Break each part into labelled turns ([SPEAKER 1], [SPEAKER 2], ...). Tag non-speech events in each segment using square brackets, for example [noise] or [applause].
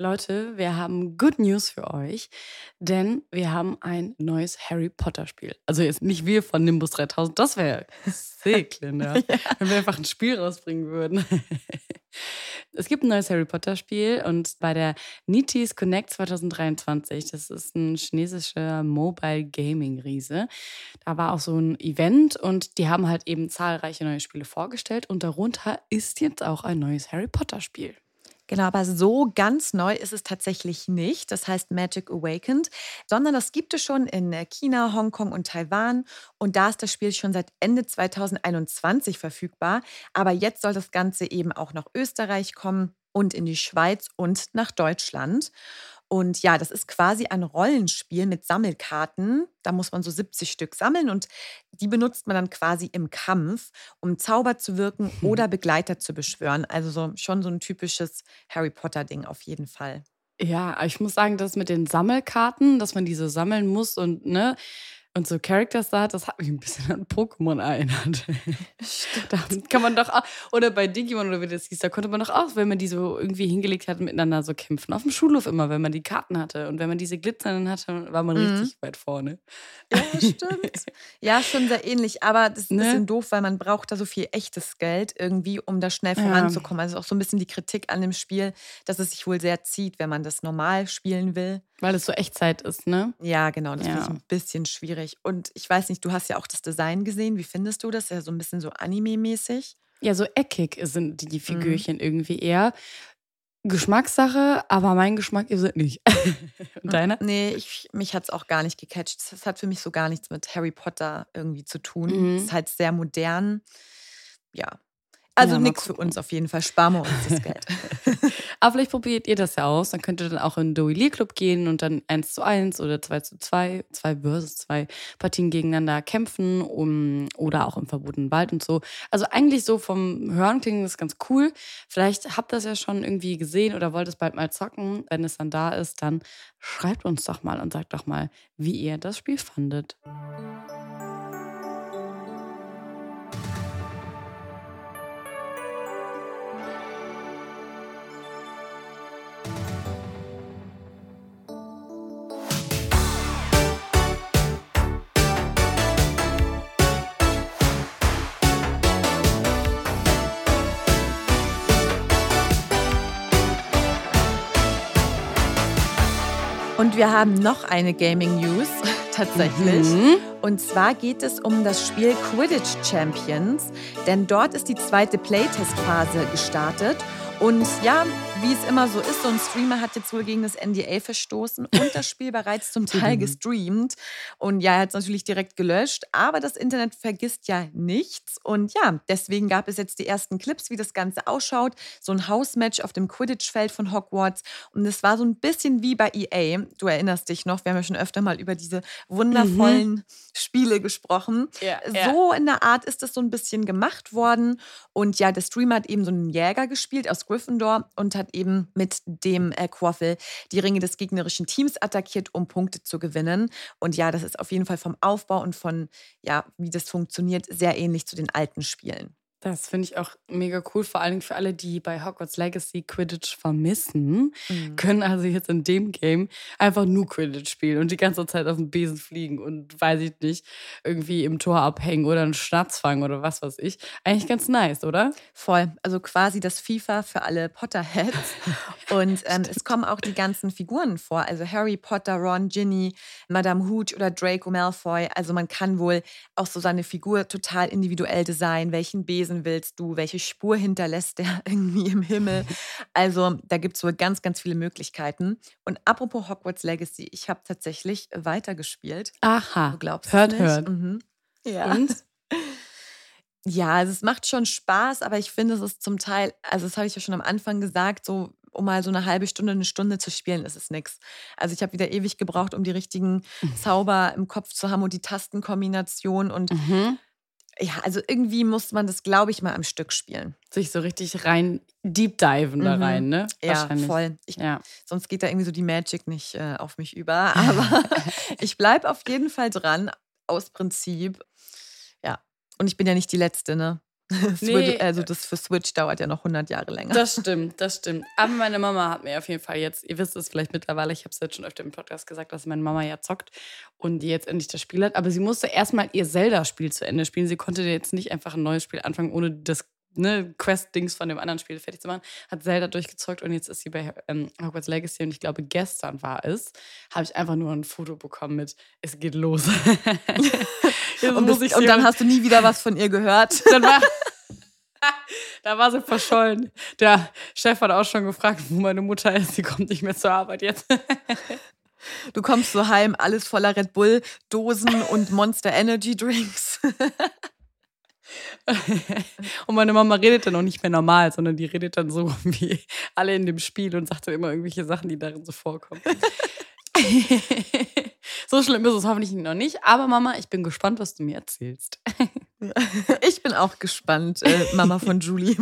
[SPEAKER 1] Leute, wir haben Good News für euch, denn wir haben ein neues Harry Potter Spiel. Also jetzt nicht wir von Nimbus 3000, das wäre sick, Linda, ja. wenn wir einfach ein Spiel rausbringen würden. [laughs] es gibt ein neues Harry Potter Spiel und bei der Nitis Connect 2023, das ist ein chinesischer Mobile Gaming Riese, da war auch so ein Event und die haben halt eben zahlreiche neue Spiele vorgestellt und darunter ist jetzt auch ein neues Harry Potter Spiel.
[SPEAKER 2] Genau, aber so ganz neu ist es tatsächlich nicht. Das heißt Magic Awakened, sondern das gibt es schon in China, Hongkong und Taiwan. Und da ist das Spiel schon seit Ende 2021 verfügbar. Aber jetzt soll das Ganze eben auch nach Österreich kommen und in die Schweiz und nach Deutschland. Und ja, das ist quasi ein Rollenspiel mit Sammelkarten. Da muss man so 70 Stück sammeln und die benutzt man dann quasi im Kampf, um Zauber zu wirken oder [laughs] Begleiter zu beschwören. Also so, schon so ein typisches Harry Potter-Ding auf jeden Fall.
[SPEAKER 1] Ja, ich muss sagen, das mit den Sammelkarten, dass man diese sammeln muss und ne, und so Characters da hat, das hat mich ein bisschen an Pokémon erinnert. da kann man doch auch, oder bei Digimon oder wie das hieß, da konnte man doch auch, wenn man die so irgendwie hingelegt hat, miteinander so kämpfen. Auf dem Schulhof immer, wenn man die Karten hatte. Und wenn man diese glitzernden hatte, war man mhm. richtig weit vorne.
[SPEAKER 2] Ja, stimmt. ja, schon sehr ähnlich. Aber das ist ein ne? bisschen doof, weil man braucht da so viel echtes Geld irgendwie, um da schnell voranzukommen. Ja. Also auch so ein bisschen die Kritik an dem Spiel, dass es sich wohl sehr zieht, wenn man das normal spielen will.
[SPEAKER 1] Weil es so Echtzeit ist, ne?
[SPEAKER 2] Ja, genau. Das ja. finde ich ein bisschen schwierig. Und ich weiß nicht, du hast ja auch das Design gesehen. Wie findest du das? Ja, so ein bisschen so Anime-mäßig.
[SPEAKER 1] Ja, so eckig sind die mhm. Figürchen mhm. irgendwie eher. Geschmackssache, aber mein Geschmack ist es nicht. [laughs] Und deiner?
[SPEAKER 2] Nee, ich, mich hat es auch gar nicht gecatcht. Das hat für mich so gar nichts mit Harry Potter irgendwie zu tun. Mhm. Es ist halt sehr modern. Ja, also ja, nichts für uns auf jeden Fall. Sparen wir uns das Geld. [laughs]
[SPEAKER 1] Aber vielleicht probiert ihr das ja aus. Dann könnt ihr dann auch in den Duellier Club gehen und dann 1 zu 1 oder 2 zu 2, 2 versus 2 Partien gegeneinander kämpfen um, oder auch im verbotenen Wald und so. Also eigentlich so vom Hören klingt das ganz cool. Vielleicht habt ihr das ja schon irgendwie gesehen oder wollt es bald mal zocken. Wenn es dann da ist, dann schreibt uns doch mal und sagt doch mal, wie ihr das Spiel fandet.
[SPEAKER 2] Wir haben noch eine Gaming News [laughs] tatsächlich. Mhm. Und zwar geht es um das Spiel Quidditch Champions, denn dort ist die zweite Playtest-Phase gestartet. Und ja, wie es immer so ist, so ein Streamer hat jetzt wohl gegen das NDA verstoßen und das Spiel [laughs] bereits zum Teil mhm. gestreamt. Und ja, er hat es natürlich direkt gelöscht, aber das Internet vergisst ja nichts. Und ja, deswegen gab es jetzt die ersten Clips, wie das Ganze ausschaut. So ein Hausmatch auf dem Quidditch-Feld von Hogwarts. Und es war so ein bisschen wie bei EA. Du erinnerst dich noch, wir haben ja schon öfter mal über diese wundervollen mhm. Spiele gesprochen. Ja, so ja. in der Art ist das so ein bisschen gemacht worden. Und ja, der Streamer hat eben so einen Jäger gespielt aus Gryffindor und hat eben mit dem äh, Quaffel die Ringe des gegnerischen Teams attackiert, um Punkte zu gewinnen. Und ja, das ist auf jeden Fall vom Aufbau und von, ja, wie das funktioniert, sehr ähnlich zu den alten Spielen.
[SPEAKER 1] Das finde ich auch mega cool, vor allem für alle, die bei Hogwarts Legacy Quidditch vermissen, mhm. können also jetzt in dem Game einfach nur Quidditch spielen und die ganze Zeit auf dem Besen fliegen und weiß ich nicht, irgendwie im Tor abhängen oder einen Schnatz fangen oder was weiß ich. Eigentlich ganz nice, oder?
[SPEAKER 2] Voll. Also quasi das FIFA für alle Potterheads. [laughs] und ähm, es kommen auch die ganzen Figuren vor. Also Harry Potter, Ron, Ginny, Madame Hooch oder Draco Malfoy. Also man kann wohl auch so seine Figur total individuell designen, welchen Besen lesen willst du? Welche Spur hinterlässt der [laughs] irgendwie im Himmel? [laughs] Also da gibt es wohl ganz, ganz viele Möglichkeiten. Und apropos Hogwarts Legacy, ich habe tatsächlich weitergespielt.
[SPEAKER 1] Aha.
[SPEAKER 2] Du glaubst
[SPEAKER 1] hört,
[SPEAKER 2] nicht.
[SPEAKER 1] hört.
[SPEAKER 2] Mhm. Ja.
[SPEAKER 1] Und? [laughs]
[SPEAKER 2] Ja, also es macht schon Spaß, aber ich finde, es ist zum Teil, also das habe ich ja schon am Anfang gesagt, so um mal so eine halbe Stunde, eine Stunde zu spielen, ist es nichts. Also ich habe wieder ewig gebraucht, um die richtigen mhm. Zauber im Kopf zu haben und die Tastenkombination und
[SPEAKER 1] mhm
[SPEAKER 2] ja, also irgendwie muss man das, glaube ich, mal am Stück spielen.
[SPEAKER 1] Sich so richtig rein, deep diven da mhm. rein, ne?
[SPEAKER 2] Ja, voll. Ich, ja. Sonst geht da irgendwie so die Magic nicht äh, auf mich über. [laughs] Aber ich bleibe auf jeden Fall dran, aus Prinzip. Ja. Und ich bin ja nicht die Letzte, ne? [laughs] Nee. also das für Switch dauert ja noch 100 Jahre länger.
[SPEAKER 1] Das stimmt, das stimmt. Aber meine Mama hat mir auf jeden Fall jetzt, ihr wisst es vielleicht mittlerweile, ich habe es jetzt schon öfter im Podcast gesagt, dass meine Mama ja zockt und die jetzt endlich das Spiel hat. Aber sie musste erstmal ihr Zelda-Spiel zu Ende spielen. Sie konnte jetzt nicht einfach ein neues Spiel anfangen, ohne das ne, Quest-Dings von dem anderen Spiel fertig zu machen, hat Zelda durchgezockt und jetzt ist sie bei ähm, Hogwarts Legacy und ich glaube, gestern war es, habe ich einfach nur ein Foto bekommen mit, es geht los. [laughs] [laughs]
[SPEAKER 2] und, das, und dann hast du nie wieder was von ihr gehört. [laughs]
[SPEAKER 1] Dann war, [laughs] da war sie verschollen. Der Chef hat auch schon gefragt, wo meine Mutter ist. Sie kommt nicht mehr zur Arbeit jetzt. [laughs]
[SPEAKER 2] Du kommst so heim, alles voller Red Bull-Dosen und Monster Energy Drinks.
[SPEAKER 1] Und meine Mama redet dann auch nicht mehr normal, sondern die redet dann so wie alle in dem Spiel und sagt dann immer irgendwelche Sachen, die darin so vorkommen. So schlimm ist es hoffentlich noch nicht. Aber Mama, ich bin gespannt, was du mir erzählst. [laughs] [laughs]
[SPEAKER 2] Ich bin auch gespannt, äh, Mama von Julie.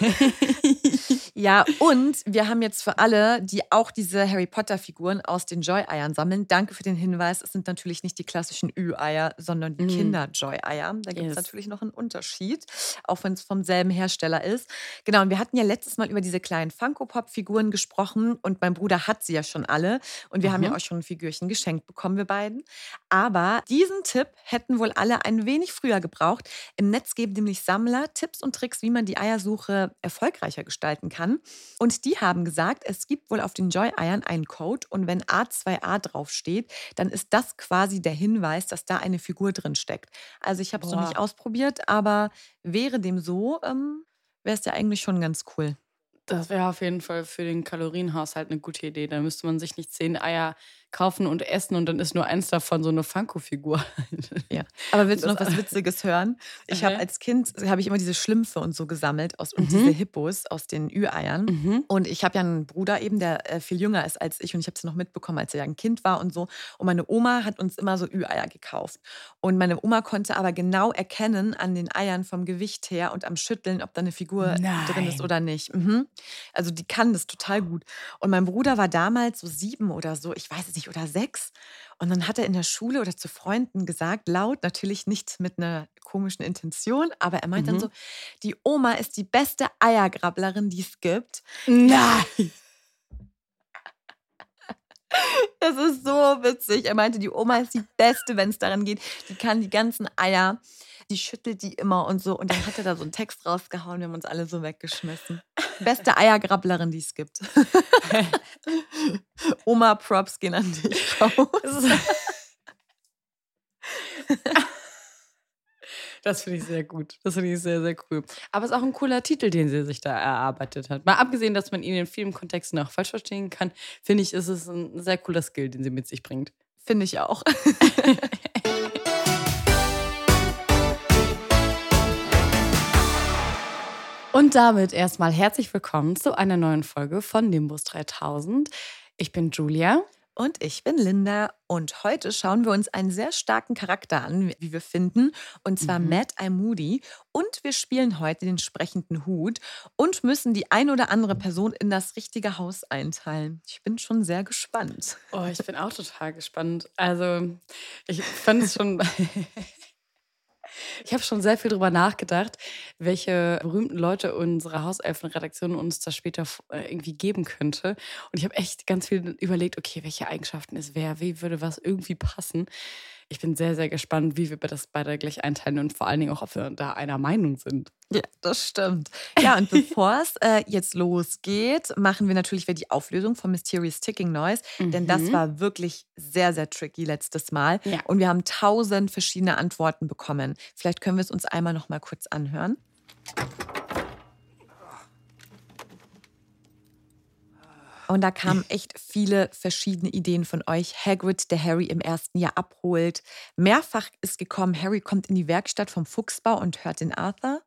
[SPEAKER 2] [laughs] ja, und wir haben jetzt für alle, die auch diese Harry Potter-Figuren aus den Joy-Eiern sammeln, danke für den Hinweis. Es sind natürlich nicht die klassischen Ü-Eier, sondern die mm. Kinder-Joy-Eier. Da gibt es yes. natürlich noch einen Unterschied, auch wenn es vom selben Hersteller ist. Genau, und wir hatten ja letztes Mal über diese kleinen Funko-Pop-Figuren gesprochen und mein Bruder hat sie ja schon alle. Und wir mhm. haben ja mhm. auch schon ein Figürchen geschenkt bekommen, wir beiden. Aber diesen Tipp hätten wohl alle ein wenig früher gebraucht braucht. Im Netz geben nämlich Sammler Tipps und Tricks, wie man die Eiersuche erfolgreicher gestalten kann. Und die haben gesagt, es gibt wohl auf den Joy-Eiern einen Code und wenn A2A draufsteht, dann ist das quasi der Hinweis, dass da eine Figur drin steckt. Also ich habe es noch nicht ausprobiert, aber wäre dem so, ähm, wäre es ja eigentlich schon ganz cool.
[SPEAKER 1] Das wäre auf jeden Fall für den Kalorienhaushalt eine gute Idee. Da müsste man sich nicht zehn Eier kaufen und essen und dann ist nur eins davon so eine Funko-Figur. [laughs]
[SPEAKER 2] Ja. Aber willst du noch was Witziges hören? Ich habe als Kind habe ich immer diese Schlümpfe und so gesammelt aus, und mhm. diese Hippos aus den Ü-Eiern.
[SPEAKER 1] Mhm.
[SPEAKER 2] Und ich habe ja einen Bruder eben, der äh, viel jünger ist als ich und ich habe es noch mitbekommen, als er ja ein Kind war und so. Und meine Oma hat uns immer so Ü-Eier gekauft. Und meine Oma konnte aber genau erkennen an den Eiern vom Gewicht her und am Schütteln, ob da eine Figur
[SPEAKER 1] Nein.
[SPEAKER 2] drin ist oder nicht. Mhm. Also die kann das total gut. Und mein Bruder war damals so sieben oder so, ich weiß es nicht, oder sechs. Und dann hat er in der Schule oder zu Freunden gesagt, laut, natürlich nicht mit einer komischen Intention, aber er meint mhm. dann so, die Oma ist die beste Eiergrabblerin, die es gibt.
[SPEAKER 1] Nein! [laughs]
[SPEAKER 2] Das ist so witzig. Er meinte, die Oma ist die Beste, wenn es daran geht. Die kann die ganzen Eier die schüttelt die immer und so. Und dann hat er da so einen Text rausgehauen, wir haben uns alle so weggeschmissen. Beste Eiergrabblerin, die es gibt. [laughs] Oma Props gehen an dich raus. [laughs]
[SPEAKER 1] Das finde ich sehr gut. Das finde ich sehr, sehr cool. Aber es ist auch ein cooler Titel, den sie sich da erarbeitet hat. Mal abgesehen, dass man ihn in vielen Kontexten auch falsch verstehen kann, finde ich, ist es ein sehr cooler Skill, den sie mit sich bringt.
[SPEAKER 2] Finde ich auch. [laughs]
[SPEAKER 1] Und damit erstmal herzlich willkommen zu einer neuen Folge von Nimbus 3000. Ich bin Julia.
[SPEAKER 2] Und ich bin Linda. Und heute schauen wir uns einen sehr starken Charakter an, wie wir finden. Und zwar mhm. Matt I. Moody. Und wir spielen heute den sprechenden Hut und müssen die ein oder andere Person in das richtige Haus einteilen. Ich bin schon sehr gespannt.
[SPEAKER 1] Oh, ich bin auch total gespannt. Also, ich fand es schon. [laughs] Ich habe schon sehr viel darüber nachgedacht, welche berühmten Leute unsere Hauselfenredaktion uns das später äh, irgendwie geben könnte. Und ich habe echt ganz viel überlegt, okay, welche Eigenschaften es wäre, wie würde was irgendwie passen. Ich bin sehr, sehr gespannt, wie wir das beide gleich einteilen und vor allen Dingen auch, ob wir da einer Meinung sind.
[SPEAKER 2] Ja, das stimmt. Ja, und bevor es äh, jetzt losgeht, machen wir natürlich wieder die Auflösung von Mysterious Ticking Noise. Mhm. Denn das mhm. war wirklich sehr, sehr tricky letztes Mal. Ja. Und wir haben tausend verschiedene Antworten bekommen. Vielleicht können wir es uns einmal noch mal kurz anhören. Und da kamen [laughs] echt viele verschiedene Ideen von euch. Hagrid, der Harry im ersten Jahr abholt. Mehrfach ist gekommen, Harry kommt in die Werkstatt vom Fuchsbau und hört den Arthur.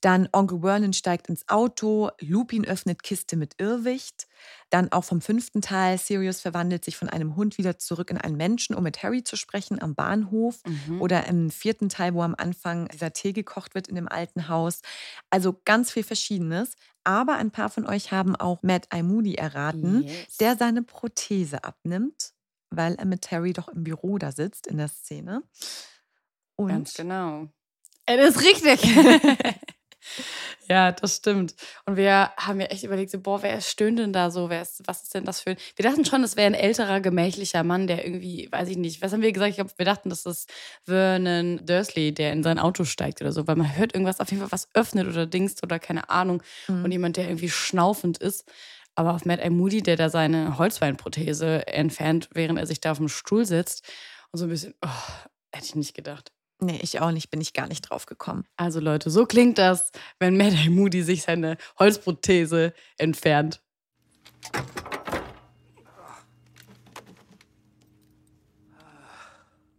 [SPEAKER 2] Dann Onkel Vernon steigt ins Auto, Lupin öffnet Kiste mit Irrwicht. Dann auch vom fünften Teil, Sirius verwandelt sich von einem Hund wieder zurück in einen Menschen, um mit Harry zu sprechen am Bahnhof. Mhm. Oder im vierten Teil, wo am Anfang dieser Tee gekocht wird in dem alten Haus. Also ganz viel Verschiedenes. Aber ein paar von euch haben auch Matt I. Moody erraten, yes. der seine Prothese abnimmt, weil er mit Harry doch im Büro da sitzt in der Szene.
[SPEAKER 1] Und Ganz genau. Das ist richtig. [laughs] ja, das stimmt. Und wir haben ja echt überlegt, so, boah, wer stöhnt denn da so? Wer ist, was ist denn das für ein. Wir dachten schon, das wäre ein älterer, gemächlicher Mann, der irgendwie, weiß ich nicht, was haben wir gesagt? Ich glaube, wir dachten, das ist Vernon Dursley, der in sein Auto steigt oder so, weil man hört irgendwas, auf jeden Fall was öffnet oder dingst oder keine Ahnung. Mhm. Und jemand, der irgendwie schnaufend ist. Aber auf Matt I. Moody, der da seine Holzweinprothese entfernt, während er sich da auf dem Stuhl sitzt. Und so ein bisschen, oh, hätte ich nicht gedacht.
[SPEAKER 2] Nee, ich auch nicht, bin ich gar nicht drauf gekommen.
[SPEAKER 1] Also Leute, so klingt das, wenn Madame Moody sich seine Holzprothese entfernt.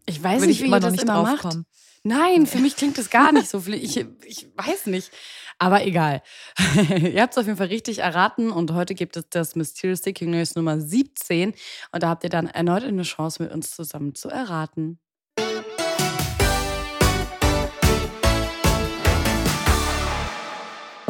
[SPEAKER 1] Ich weiß Will nicht, ich wie ihr das immer macht. Kommen. Nein, für mich klingt das gar nicht so. Ich, ich weiß nicht. Aber egal. [laughs] ihr habt es auf jeden Fall richtig erraten und heute gibt es das Mysterious Sticking News Nummer 17 und da habt ihr dann erneut eine Chance, mit uns zusammen zu erraten.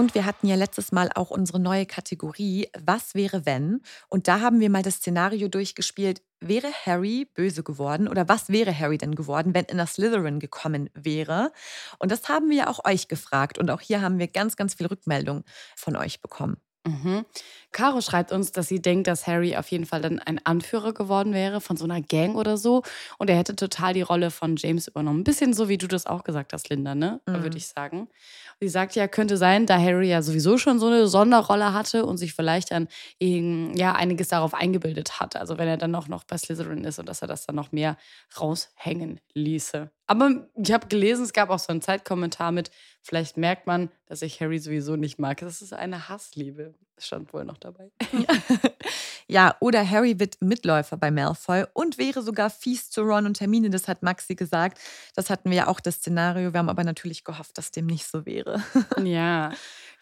[SPEAKER 2] Und wir hatten ja letztes Mal auch unsere neue Kategorie Was wäre wenn? Und da haben wir mal das Szenario durchgespielt, wäre Harry böse geworden oder was wäre Harry denn geworden, wenn er nach Slytherin gekommen wäre? Und das haben wir auch euch gefragt und auch hier haben wir ganz, ganz viel Rückmeldung von euch bekommen.
[SPEAKER 1] Mhm. Caro schreibt uns, dass sie denkt, dass Harry auf jeden Fall dann ein Anführer geworden wäre von so einer Gang oder so. Und er hätte total die Rolle von James übernommen. Ein bisschen so, wie du das auch gesagt hast, Linda, ne? Mhm. Würde ich sagen. Sie sagt ja, könnte sein, da Harry ja sowieso schon so eine Sonderrolle hatte und sich vielleicht dann eben, ja einiges darauf eingebildet hat. Also wenn er dann auch noch bei Slytherin ist und dass er das dann noch mehr raushängen ließe. Aber ich habe gelesen, es gab auch so einen Zeitkommentar mit, vielleicht merkt man, dass ich Harry sowieso nicht mag. Das ist eine Hassliebe. Stand wohl noch dabei. [laughs]
[SPEAKER 2] Ja, oder Harry wird Mitläufer bei Malfoy und wäre sogar fies zu Ron und Hermine. Das hat Maxi gesagt. Das hatten wir ja auch das Szenario. Wir haben aber natürlich gehofft, dass dem nicht so wäre. [laughs]
[SPEAKER 1] Ja.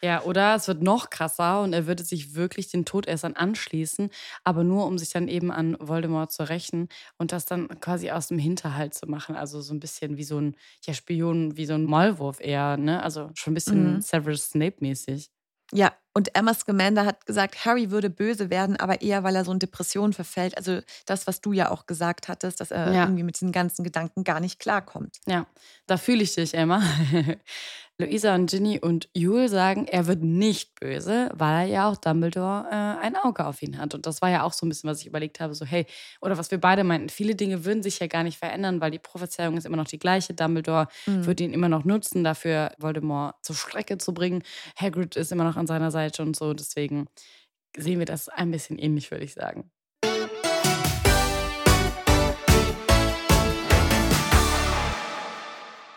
[SPEAKER 1] Ja, oder es wird noch krasser und er würde sich wirklich den Todessern anschließen, aber nur um sich dann eben an Voldemort zu rächen und das dann quasi aus dem Hinterhalt zu machen. Also so ein bisschen wie so ein ja, Spion, wie so ein Maulwurf eher, ne? Also schon ein bisschen mhm. Severus Snape-mäßig.
[SPEAKER 2] Ja, und Emma Scamander hat gesagt, Harry würde böse werden, aber eher, weil er so in Depressionen verfällt. Also das, was du ja auch gesagt hattest, dass er ja. irgendwie mit diesen ganzen Gedanken gar nicht klarkommt.
[SPEAKER 1] Ja, da fühle ich dich, Emma. [laughs] Luisa und Ginny und Jule sagen, er wird nicht böse, weil er ja auch Dumbledore äh, ein Auge auf ihn hat. Und das war ja auch so ein bisschen, was ich überlegt habe, so hey, oder was wir beide meinten, viele Dinge würden sich ja gar nicht verändern, weil die Prophezeiung ist immer noch die gleiche. Dumbledore mhm. wird ihn immer noch nutzen, dafür Voldemort zur Strecke zu bringen. Hagrid ist immer noch an seiner Seite und so. Deswegen sehen wir das ein bisschen ähnlich, würde ich sagen.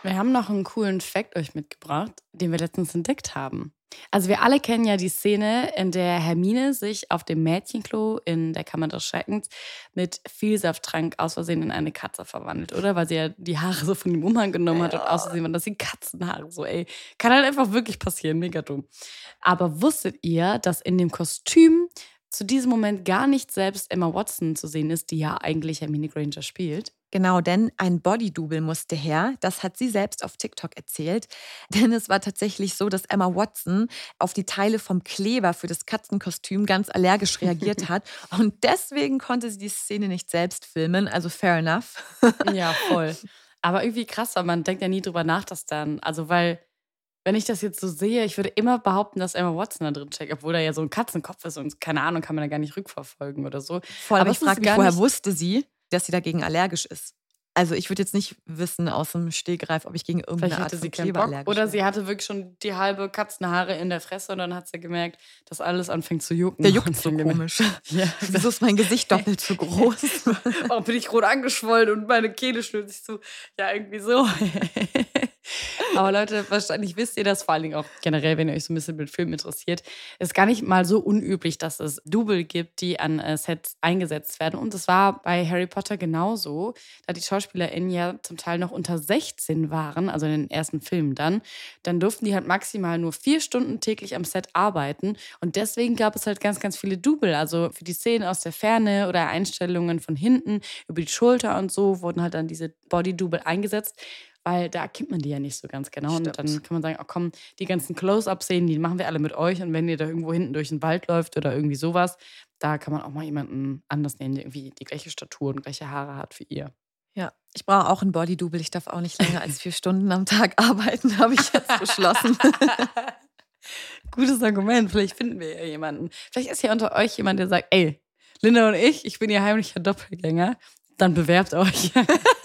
[SPEAKER 1] Wir haben noch einen coolen Fact euch mitgebracht, den wir letztens entdeckt haben. Also wir alle kennen ja die Szene, in der Hermine sich auf dem Mädchenklo in der Kammer des Schreckens mit Vielsafttrank aus Versehen in eine Katze verwandelt, oder? Weil sie ja die Haare so von dem Umhang genommen hat und aus Versehen waren das die Katzenhaare. So, ey, kann halt einfach wirklich passieren, mega dumm. Aber wusstet ihr, dass in dem Kostüm zu diesem Moment gar nicht selbst Emma Watson zu sehen ist, die ja eigentlich Hermine Granger spielt?
[SPEAKER 2] Genau, denn ein Bodydouble musste her. Das hat sie selbst auf TikTok erzählt. [laughs] Denn es war tatsächlich so, dass Emma Watson auf die Teile vom Kleber für das Katzenkostüm ganz allergisch reagiert [laughs] hat. Und deswegen konnte sie die Szene nicht selbst filmen. Also fair enough.
[SPEAKER 1] Ja, voll. Aber irgendwie krass, weil man denkt ja nie drüber nach, dass dann, also weil, wenn ich das jetzt so sehe, ich würde immer behaupten, dass Emma Watson da drin steckt, obwohl da ja so ein Katzenkopf ist und keine Ahnung, kann man da gar nicht rückverfolgen oder so.
[SPEAKER 2] Voll, aber
[SPEAKER 1] aber
[SPEAKER 2] ich frage mich, woher wusste sie, dass sie dagegen allergisch ist? Also ich würde jetzt nicht wissen aus dem Stegreif, ob ich gegen irgendeine
[SPEAKER 1] Vielleicht
[SPEAKER 2] Art
[SPEAKER 1] hatte
[SPEAKER 2] von
[SPEAKER 1] sie
[SPEAKER 2] Kleber allergisch
[SPEAKER 1] Oder sie hatte wirklich schon die halbe Katzenhaare in der Fresse und dann hat sie gemerkt, dass alles anfängt zu jucken.
[SPEAKER 2] Der juckt so komisch. [laughs]
[SPEAKER 1] Ja. [laughs]
[SPEAKER 2] Wieso ist mein Gesicht [laughs] doppelt so groß?
[SPEAKER 1] Warum bin ich rot angeschwollen und meine Kehle schnürt sich zu? Ja, irgendwie so. Aber Leute, wahrscheinlich wisst ihr das, vor allen Dingen auch generell, wenn ihr euch so ein bisschen mit Film interessiert, ist gar nicht mal so unüblich, dass es Double gibt, die an äh, Sets eingesetzt werden. Und das war bei Harry Potter genauso, da die SchauspielerInnen ja zum Teil noch unter 16 waren, also in den ersten Filmen dann, dann durften die halt maximal nur vier Stunden täglich am Set arbeiten. Und deswegen gab es halt ganz, ganz viele Double. Also für die Szenen aus der Ferne oder Einstellungen von hinten, über die Schulter und so, wurden halt dann diese Body-Double eingesetzt. Weil da kennt man die ja nicht so ganz genau. Und
[SPEAKER 2] Stimmt.
[SPEAKER 1] dann kann man sagen, oh komm, die ganzen Close-Up-Szenen, die machen wir alle mit euch. Und wenn ihr da irgendwo hinten durch den Wald läuft oder irgendwie sowas, da kann man auch mal jemanden anders nehmen, der irgendwie die gleiche Statur und gleiche Haare hat wie ihr.
[SPEAKER 2] Ja, ich brauche auch ein Body-Double. Ich darf auch nicht länger als vier Stunden am Tag [laughs] arbeiten, habe ich jetzt beschlossen. [laughs]
[SPEAKER 1] Gutes Argument. Vielleicht finden wir ja jemanden. Vielleicht ist ja unter euch jemand, der sagt, ey, Linda und ich, ich bin ihr heimlicher Doppelgänger. Dann bewerbt euch. [laughs]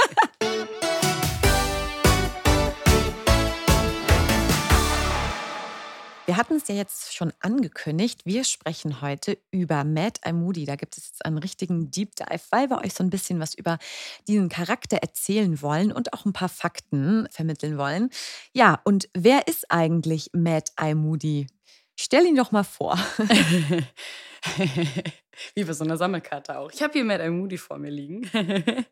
[SPEAKER 2] Wir hatten es ja jetzt schon angekündigt. Wir sprechen heute über Matt I. Moody. Da gibt es jetzt einen richtigen Deep Dive, weil wir euch so ein bisschen was über diesen Charakter erzählen wollen und auch ein paar Fakten vermitteln wollen. Ja, und wer ist eigentlich Matt I. Moody? Stell ihn doch mal vor. [laughs]
[SPEAKER 1] Wie bei so einer Sammelkarte auch. Ich habe hier Matt I. Moody vor mir liegen. [laughs]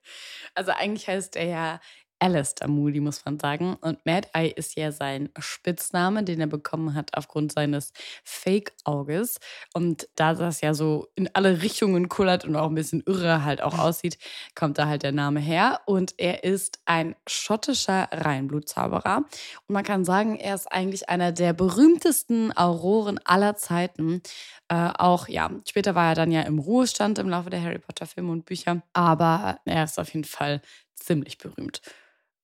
[SPEAKER 1] also eigentlich heißt er ja Alistair Moody, muss man sagen. Und Mad Eye ist ja sein Spitzname, den er bekommen hat aufgrund seines Fake-Auges. Und da das ja so in alle Richtungen kullert und auch ein bisschen irre halt auch aussieht, kommt da halt der Name her. Und er ist ein schottischer Reinblutzauberer. Und man kann sagen, er ist eigentlich einer der berühmtesten Auroren aller Zeiten. Äh, auch, ja, später war er dann ja im Ruhestand im Laufe der Harry Potter-Filme und Bücher. Aber er ist auf jeden Fall ziemlich berühmt.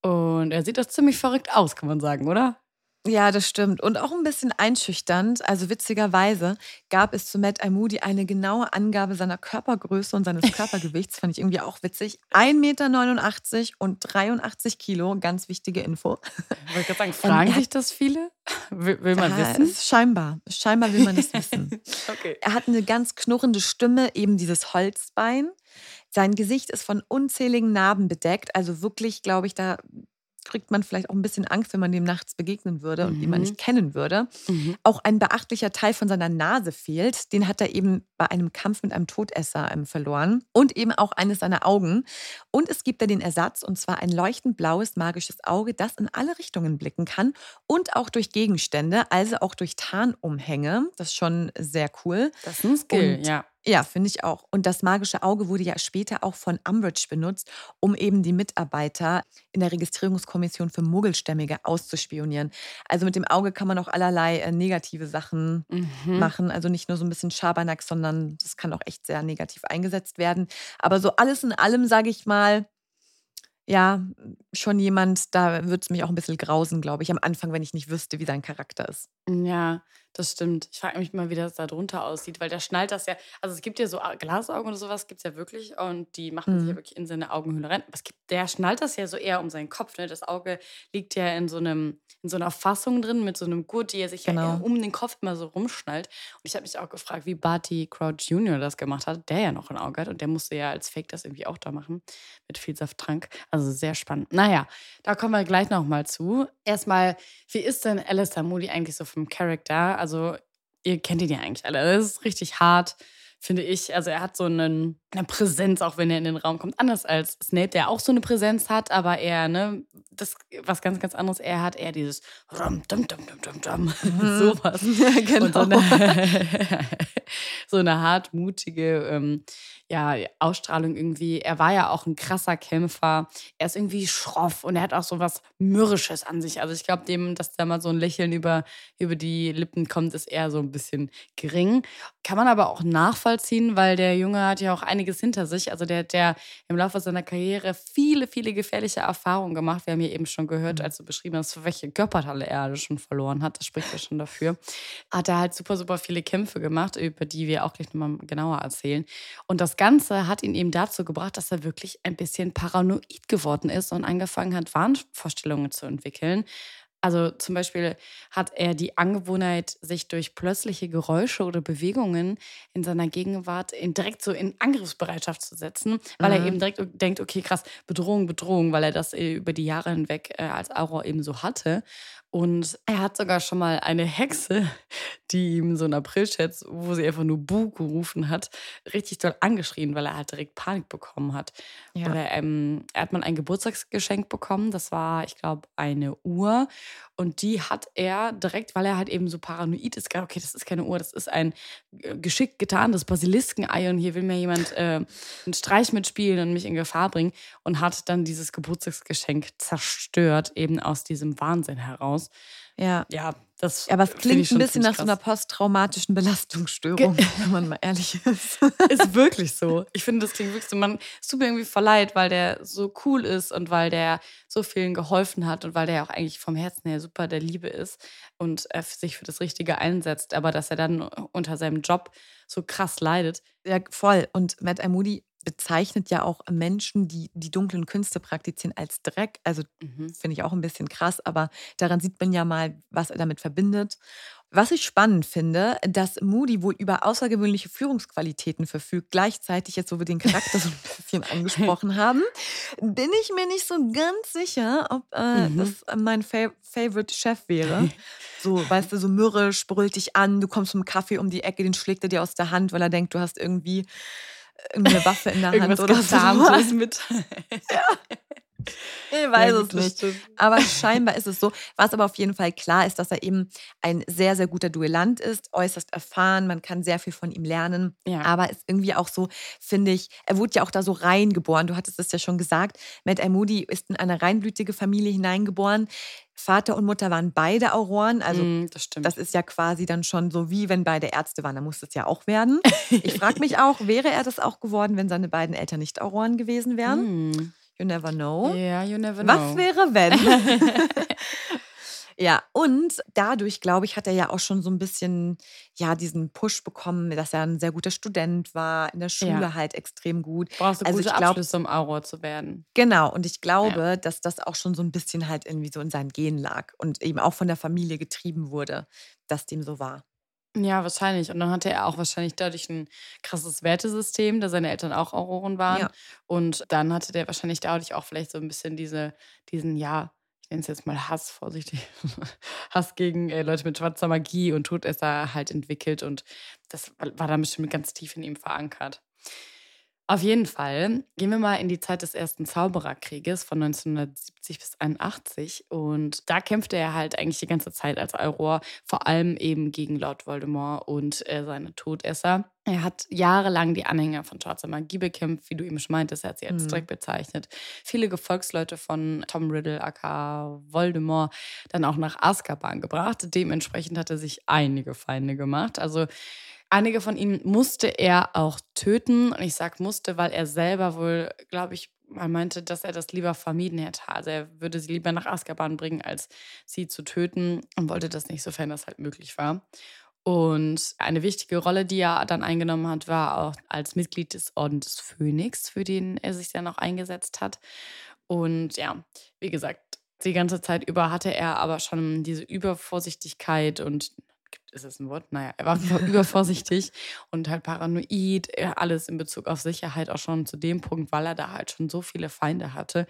[SPEAKER 1] Und er sieht auch ziemlich verrückt aus, kann man sagen, oder?
[SPEAKER 2] Ja, das stimmt. Und auch ein bisschen einschüchternd. Also witzigerweise gab es zu Matt I. Moody eine genaue Angabe seiner Körpergröße und seines [laughs] Körpergewichts. Fand ich irgendwie auch witzig. 1,89 Meter und 83 Kilo. Ganz wichtige Info.
[SPEAKER 1] Wollte gerade sagen, fragen sich das viele? Will, will man
[SPEAKER 2] Ja,
[SPEAKER 1] wissen?
[SPEAKER 2] es- Scheinbar. Scheinbar will man das wissen. [laughs]
[SPEAKER 1] Okay.
[SPEAKER 2] Er hat eine ganz knurrende Stimme, eben dieses Holzbein. Sein Gesicht ist von unzähligen Narben bedeckt. Also wirklich, glaube ich, da kriegt man vielleicht auch ein bisschen Angst, wenn man dem nachts begegnen würde und ihn man
[SPEAKER 1] Mhm.
[SPEAKER 2] nicht kennen würde.
[SPEAKER 1] Mhm.
[SPEAKER 2] Auch ein beachtlicher Teil von seiner Nase fehlt. Den hat er eben bei einem Kampf mit einem Todesser ähm, verloren. Und eben auch eines seiner Augen. Und es gibt da den Ersatz, und zwar ein leuchtend blaues magisches Auge, das in alle Richtungen blicken kann. Und auch durch Gegenstände, also auch durch Tarnumhänge. Das ist schon sehr cool.
[SPEAKER 1] Das ist ein Skill,
[SPEAKER 2] Und-
[SPEAKER 1] ja.
[SPEAKER 2] Ja, finde ich auch. Und das magische Auge wurde ja später auch von Umbridge benutzt, um eben die Mitarbeiter in der Registrierungskommission für Muggelstämmige auszuspionieren. Also mit dem Auge kann man auch allerlei äh, negative Sachen
[SPEAKER 1] Mhm.
[SPEAKER 2] machen. Also nicht nur so ein bisschen Schabernack, sondern das kann auch echt sehr negativ eingesetzt werden. Aber so alles in allem, sage ich mal, ja, schon jemand, da würde es mich auch ein bisschen grausen, glaube ich, am Anfang, wenn ich nicht wüsste, wie sein Charakter ist.
[SPEAKER 1] Ja, das stimmt. Ich frage mich mal, wie das da drunter aussieht, weil der schnallt das ja. Also es gibt ja so Glasaugen oder sowas, gibt es ja wirklich. Und die macht man sich ja
[SPEAKER 2] Mhm.
[SPEAKER 1] wirklich in seine Augenhöhle rein. Aber es gibt, der schnallt das ja so eher um seinen Kopf. Ne? Das Auge liegt ja in so, einem, in so einer Fassung drin mit so einem Gurt, die er sich ja
[SPEAKER 2] Genau.
[SPEAKER 1] eher um den Kopf immer so rumschnallt. Und ich habe mich auch gefragt, wie Barty Crouch Jr. das gemacht hat, der ja noch ein Auge hat. Und der musste ja als Fake das irgendwie auch da machen mit viel Safttrank. Also sehr spannend. Naja, da kommen wir gleich nochmal zu. Erstmal, wie ist denn Alistair Moody eigentlich so vom Charakter? Also, ihr kennt ihn ja eigentlich alle. Das ist richtig hart, finde ich. Also, er hat so einen, eine Präsenz, auch wenn er in den Raum kommt. Anders als Snape, der auch so eine Präsenz hat, aber er, ne, das was ganz, ganz anderes. Er hat eher dieses Rum, dum, dum, dum, dum, dum. [laughs] sowas. [laughs]
[SPEAKER 2] Ja, genau.
[SPEAKER 1] So eine, [laughs] so eine hartmutige, ähm, ja, Ausstrahlung irgendwie. Er war ja auch ein krasser Kämpfer. Er ist irgendwie schroff und er hat auch so was Mürrisches an sich. Also ich glaube, dem, dass da mal so ein Lächeln über, über die Lippen kommt, ist eher so ein bisschen gering. Kann man aber auch nachvollziehen, weil der Junge hat ja auch einiges hinter sich. Also der hat ja im Laufe seiner Karriere viele, viele gefährliche Erfahrungen gemacht. Wir haben ja eben schon gehört, mhm. als du beschrieben hast, für welche Körperteile er schon verloren hat. Das spricht ja schon dafür. Hat er halt super, super viele Kämpfe gemacht, über die wir auch gleich nochmal genauer erzählen. Und das Ganze hat ihn eben dazu gebracht, dass er wirklich ein bisschen paranoid geworden ist und angefangen hat, Wahnvorstellungen zu entwickeln. Also zum Beispiel hat er die Angewohnheit, sich durch plötzliche Geräusche oder Bewegungen in seiner Gegenwart in direkt so in Angriffsbereitschaft zu setzen, weil mhm. er eben direkt denkt, okay, krass, Bedrohung, Bedrohung, weil er das äh, über die Jahre hinweg äh, als Auror eben so hatte. Und er hat sogar schon mal eine Hexe, die ihm so ein April-Chat, wo sie einfach nur Bu gerufen hat, richtig doll angeschrien, weil er halt direkt Panik bekommen hat. Ja. Oder ähm, er hat mal ein Geburtstagsgeschenk bekommen. Das war, ich glaube, eine Uhr. Und die hat er direkt, weil er halt eben so paranoid ist, gesagt, okay, das ist keine Uhr, das ist ein äh, geschickt getarntes Basiliskenei und hier will mir jemand äh, einen Streich mitspielen und mich in Gefahr bringen und hat dann dieses Geburtstagsgeschenk zerstört, eben aus diesem Wahnsinn heraus.
[SPEAKER 2] Ja.
[SPEAKER 1] Ja, das.
[SPEAKER 2] Aber es klingt ein bisschen nach krass. so einer posttraumatischen Belastungsstörung, Ge [laughs] wenn man mal ehrlich ist.
[SPEAKER 1] Ist wirklich so. Ich finde, das klingt wirklich so. Man, es tut mir irgendwie verleid, weil der so cool ist und weil der so vielen geholfen hat und weil der auch eigentlich vom Herzen her super der Liebe ist und er sich für das Richtige einsetzt. Aber dass er dann unter seinem Job so krass leidet.
[SPEAKER 2] Ja, voll. Und Matt Moody bezeichnet ja auch Menschen, die die dunklen Künste praktizieren, als Dreck. Also mhm. finde ich auch ein bisschen krass, aber daran sieht man ja mal, was er damit verbindet. Was ich spannend finde, dass Moody wohl über außergewöhnliche Führungsqualitäten verfügt. Gleichzeitig, jetzt wo wir den Charakter so ein [laughs] bisschen angesprochen haben, bin ich mir nicht so ganz sicher, ob äh, mhm. das mein Fa Favorite Chef wäre. [laughs] So, weißt du, so mürrisch, brüllt dich an, du kommst mit dem Kaffee um die Ecke, den schlägt er dir aus der Hand, weil er denkt, du hast irgendwie irgendeine Waffe in der Hand oder so. [laughs] mit. [laughs] ja. Ich weiß ja, es nicht. Aber scheinbar ist es so. Was aber auf jeden Fall klar ist, dass er eben ein sehr, sehr guter Duellant ist, äußerst erfahren. Man kann sehr viel von ihm lernen. Ja. Aber ist irgendwie auch so, finde ich, er wurde ja auch da so reingeboren. Du hattest es ja schon gesagt. Matt Moody ist in eine reinblütige Familie hineingeboren. Vater und Mutter waren beide Auroren. Also mm, das, das, ist ja quasi dann schon so wie wenn beide Ärzte waren. Da muss es ja auch werden. [laughs] Ich frage mich auch, wäre er das auch geworden, wenn seine beiden Eltern nicht Auroren gewesen wären? Mm. You never know.
[SPEAKER 1] Ja, yeah, you never know.
[SPEAKER 2] Was wäre, wenn? [laughs] [laughs] ja, und dadurch, glaube ich, hat er ja auch schon so ein bisschen ja, diesen Push bekommen, dass er ein sehr guter Student war, in der Schule ja. halt extrem gut.
[SPEAKER 1] Brauchst du also gute ich glaub, Abschlüsse, um Auror zu werden.
[SPEAKER 2] Genau, und ich glaube, ja. dass das auch schon so ein bisschen halt irgendwie so in seinen Genen lag und eben auch von der Familie getrieben wurde, dass dem so war.
[SPEAKER 1] Ja, wahrscheinlich. Und dann hatte er auch wahrscheinlich dadurch ein krasses Wertesystem, da seine Eltern auch Auroren waren. Ja. Und dann hatte der wahrscheinlich dadurch auch vielleicht so ein bisschen diese, diesen, ja, ich nenne es jetzt mal Hass, vorsichtig, [laughs] Hass gegen äh, Leute mit schwarzer Magie und Todesser halt entwickelt. Und das war dann bestimmt ganz tief in ihm verankert. Auf jeden Fall gehen wir mal in die Zeit des ersten Zaubererkrieges von 1970 bis 81 und da kämpfte er halt eigentlich die ganze Zeit als Auror, vor allem eben gegen Lord Voldemort und äh, seine Todesser. Er hat jahrelang die Anhänger von schwarzer Magie bekämpft, wie du eben schon meintest, er hat sie als mhm. Dreck bezeichnet. Viele Gefolgsleute von Tom Riddle, aka Voldemort, dann auch nach Azkaban gebracht. Dementsprechend hat er sich einige Feinde gemacht. Also Einige von ihnen musste er auch töten. Und ich sage musste, weil er selber wohl, glaube ich, mal meinte, dass er das lieber vermieden hätte. Also er würde sie lieber nach Azkaban bringen, als sie zu töten und wollte das nicht, sofern das halt möglich war. Und eine wichtige Rolle, die er dann eingenommen hat, war auch als Mitglied des Ordens des Phönix, für den er sich dann auch eingesetzt hat. Und ja, wie gesagt, die ganze Zeit über hatte er aber schon diese Übervorsichtigkeit und ist das ein Wort? Naja, er war [laughs] übervorsichtig und halt paranoid, alles in Bezug auf Sicherheit auch schon zu dem Punkt, weil er da halt schon so viele Feinde hatte.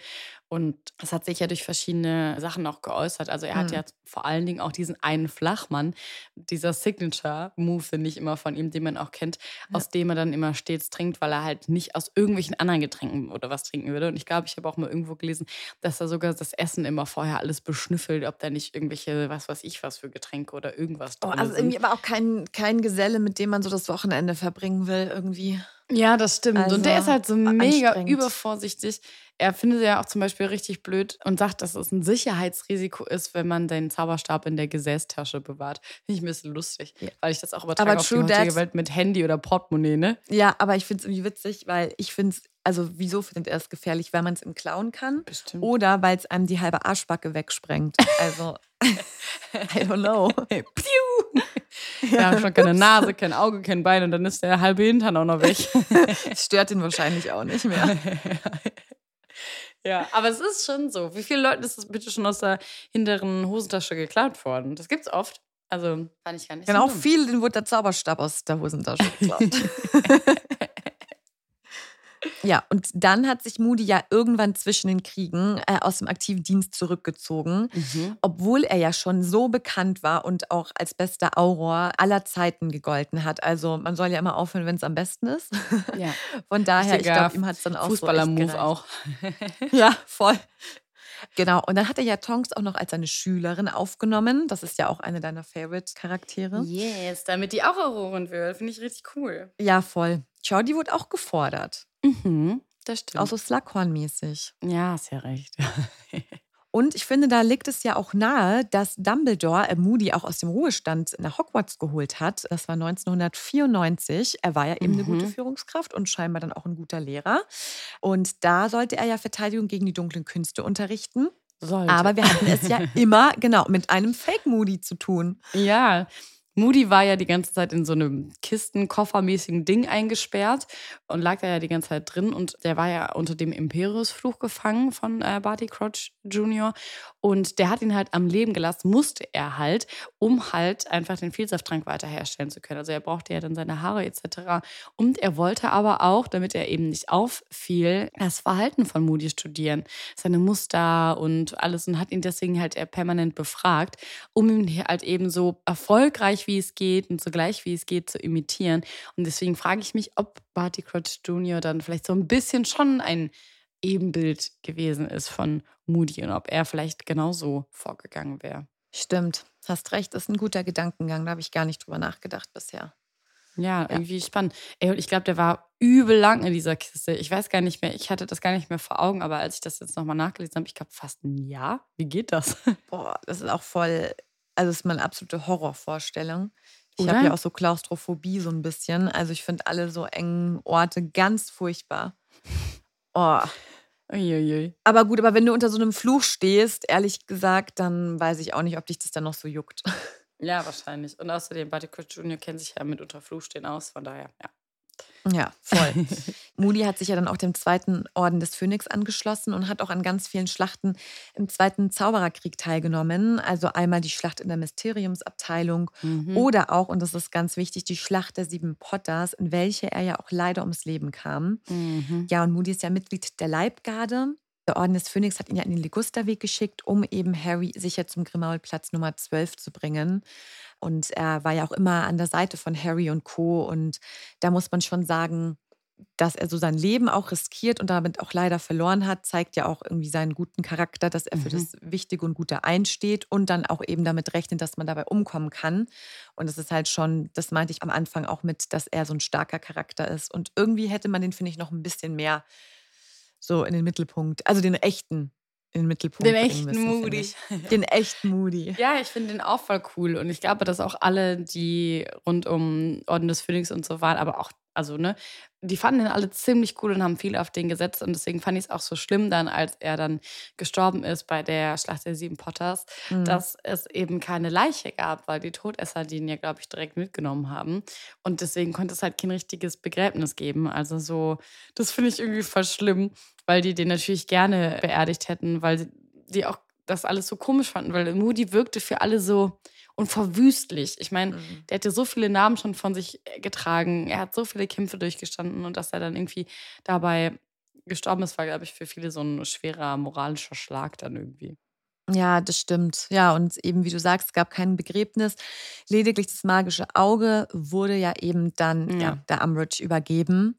[SPEAKER 1] Und das hat sich ja durch verschiedene Sachen auch geäußert. Also er hat mhm. ja vor allen Dingen auch diesen einen Flachmann, dieser Signature-Move, finde ich immer von ihm, den man auch kennt, ja. aus dem er dann immer stets trinkt, weil er halt nicht aus irgendwelchen anderen Getränken oder was trinken würde. Und ich glaube, ich habe auch mal irgendwo gelesen, dass er sogar das Essen immer vorher alles beschnüffelt, ob da nicht irgendwelche, was weiß ich, was für Getränke oder irgendwas
[SPEAKER 2] oh, drin oh, Also irgendwie aber auch kein, kein Geselle, mit dem man so das Wochenende verbringen will, irgendwie.
[SPEAKER 1] Ja, das stimmt.
[SPEAKER 2] Also,
[SPEAKER 1] und der ist halt so mega übervorsichtig. Er findet ja auch zum Beispiel richtig blöd und sagt, dass es ein Sicherheitsrisiko ist, wenn man den Zauberstab in der Gesäßtasche bewahrt. Finde ich ein bisschen lustig, weil ich das auch übertrage
[SPEAKER 2] Aber
[SPEAKER 1] auf die
[SPEAKER 2] True
[SPEAKER 1] heutige
[SPEAKER 2] Dad-
[SPEAKER 1] Welt mit Handy oder Portemonnaie, ne?
[SPEAKER 2] Ja, aber ich finde es irgendwie witzig, weil ich finde es, also wieso findet er es gefährlich? Weil man es ihm klauen kann
[SPEAKER 1] Bestimmt.
[SPEAKER 2] oder weil es einem die halbe Arschbacke wegsprengt. Also, [laughs] I don't know. [laughs]
[SPEAKER 1] Piu! Ja, schon keine Nase, kein Auge, kein Bein und dann ist der halbe Hintern auch noch weg. [laughs]
[SPEAKER 2] Es stört ihn wahrscheinlich auch nicht mehr. [laughs]
[SPEAKER 1] ja, aber es ist schon so. Wie vielen Leuten ist das bitte schon aus der hinteren Hosentasche geklaut worden? Das gibt's oft. Also, fand ich gar nicht
[SPEAKER 2] Genau,
[SPEAKER 1] so
[SPEAKER 2] viel, den wurde der Zauberstab aus der Hosentasche geklaut. Ja, und dann hat sich Moody ja irgendwann zwischen den Kriegen äh, aus dem aktiven Dienst zurückgezogen,
[SPEAKER 1] Mhm.
[SPEAKER 2] obwohl er ja schon so bekannt war und auch als bester Auror aller Zeiten gegolten hat. Also man soll ja immer aufhören, wenn es am besten ist.
[SPEAKER 1] Ja. [laughs]
[SPEAKER 2] Von daher, ich glaube, ihm hat es dann auch
[SPEAKER 1] Fußballer-Move auch.
[SPEAKER 2] Ja, [laughs] voll. Genau, und dann hat er ja Tonks auch noch als seine Schülerin aufgenommen. Das ist ja auch eine deiner Favorite-Charaktere.
[SPEAKER 1] Yes, damit die auch Aurorin wird. Finde ich richtig cool.
[SPEAKER 2] Ja, voll. Die wurde auch gefordert.
[SPEAKER 1] Mhm, das stimmt.
[SPEAKER 2] Auch so Slughorn-mäßig.
[SPEAKER 1] ja, hast ja recht. [laughs]
[SPEAKER 2] Und ich finde, da liegt es ja auch nahe, dass Dumbledore äh, Moody auch aus dem Ruhestand nach Hogwarts geholt hat. Das war 1994. Er war ja eben eine gute
[SPEAKER 1] Mhm.
[SPEAKER 2] Führungskraft und scheinbar dann auch ein guter Lehrer. Und da sollte er ja Verteidigung gegen die dunklen Künste unterrichten.
[SPEAKER 1] Sollte.
[SPEAKER 2] Aber wir hatten es ja [laughs] immer, genau, mit einem Fake Moody zu tun.
[SPEAKER 1] Ja, Moody war ja die ganze Zeit in so einem Kisten-Koffermäßigen Ding eingesperrt und lag da ja die ganze Zeit drin. Und der war ja unter dem Imperius-Fluch gefangen von äh, Barty Crouch Jr. Und der hat ihn halt am Leben gelassen, musste er halt, um halt einfach den Vielsafttrank weiter herstellen zu können. Also er brauchte ja dann seine Haare etc. Und er wollte aber auch, damit er eben nicht auffiel, das Verhalten von Moody studieren. Seine Muster und alles und hat ihn deswegen halt er permanent befragt, um ihn halt eben so erfolgreich wie es geht und so gleich wie es geht zu imitieren. Und deswegen frage ich mich, ob Barty Crouch Jr. dann vielleicht so ein bisschen schon ein Ebenbild gewesen ist von Moody und ob er vielleicht genauso vorgegangen wäre.
[SPEAKER 2] Stimmt, hast recht, ist ein guter Gedankengang. Da habe ich gar nicht drüber nachgedacht bisher.
[SPEAKER 1] Ja, irgendwie spannend. Ey, und ich glaube, der war übel lang in dieser Kiste. Ich weiß gar nicht mehr, ich hatte das gar nicht mehr vor Augen, aber als ich das jetzt nochmal nachgelesen habe, ich glaube fast ein Jahr. Wie geht das?
[SPEAKER 2] Boah, das ist auch voll, also das ist meine absolute Horrorvorstellung. Ich habe ja auch so Klaustrophobie so ein bisschen. Also ich finde alle so engen Orte ganz furchtbar. Oh.
[SPEAKER 1] Uiuiui.
[SPEAKER 2] Aber gut, aber wenn du unter so einem Fluch stehst, ehrlich gesagt, dann weiß ich auch nicht, ob dich das dann noch so juckt.
[SPEAKER 1] Ja, wahrscheinlich. Und außerdem, Crouch Jr. kennt sich ja mit unter Fluchstehen aus, von daher, ja.
[SPEAKER 2] Ja, voll. [laughs] Moody hat sich ja dann auch dem zweiten Orden des Phönix angeschlossen und hat auch an ganz vielen Schlachten im zweiten Zaubererkrieg teilgenommen. Also einmal die Schlacht in der Mysteriumsabteilung
[SPEAKER 1] Mhm.
[SPEAKER 2] oder auch, und das ist ganz wichtig, die Schlacht der sieben Potters, in welche er ja auch leider ums Leben kam.
[SPEAKER 1] Mhm.
[SPEAKER 2] Ja, und Moody ist ja Mitglied der Leibgarde. Der Orden des Phönix hat ihn ja in den Ligusterweg geschickt, um eben Harry sicher zum Grimaulplatz Nummer 12 zu bringen. Und er war ja auch immer an der Seite von Harry und Co. Und da muss man schon sagen, dass er so sein Leben auch riskiert und damit auch leider verloren hat, zeigt ja auch irgendwie seinen guten Charakter, dass er für
[SPEAKER 1] Mhm.
[SPEAKER 2] das Wichtige und Gute einsteht und dann auch eben damit rechnet, dass man dabei umkommen kann. Und das ist halt schon, das meinte ich am Anfang auch mit, dass er so ein starker Charakter ist. Und irgendwie hätte man den, finde ich, noch ein bisschen mehr so in den Mittelpunkt, also den echten in den Mittelpunkt.
[SPEAKER 1] Den echten
[SPEAKER 2] müssen,
[SPEAKER 1] Moody. [laughs]
[SPEAKER 2] Den echten Moody.
[SPEAKER 1] Ja, ich finde den auch voll cool. Und ich glaube, dass auch alle, die rund um Orden des Phönix und so waren, aber auch, also, ne, die fanden den alle ziemlich cool und haben viel auf den gesetzt. Und deswegen fand ich es auch so schlimm dann, als er dann gestorben ist bei der Schlacht der Sieben Potters,
[SPEAKER 2] Mhm.
[SPEAKER 1] dass es eben keine Leiche gab, weil die Todesser den ja, glaube ich, direkt mitgenommen haben. Und deswegen konnte es halt kein richtiges Begräbnis geben. Also so, das finde ich irgendwie voll schlimm, weil die den natürlich gerne beerdigt hätten, weil sie- die auch das alles so komisch fanden, weil Moody wirkte für alle so unverwüstlich. Ich meine,
[SPEAKER 2] Mhm.
[SPEAKER 1] der hätte so viele Namen schon von sich getragen. Er hat so viele Kämpfe durchgestanden und dass er dann irgendwie dabei gestorben ist, war, glaube ich, für viele so ein schwerer moralischer Schlag dann irgendwie.
[SPEAKER 2] Ja, das stimmt. Ja, und eben wie du sagst, es gab kein Begräbnis. Lediglich das magische Auge wurde ja eben dann
[SPEAKER 1] Ja.
[SPEAKER 2] ja. der Umbridge übergeben.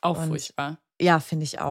[SPEAKER 1] Auch
[SPEAKER 2] Und-
[SPEAKER 1] furchtbar.
[SPEAKER 2] Ja, finde ich auch.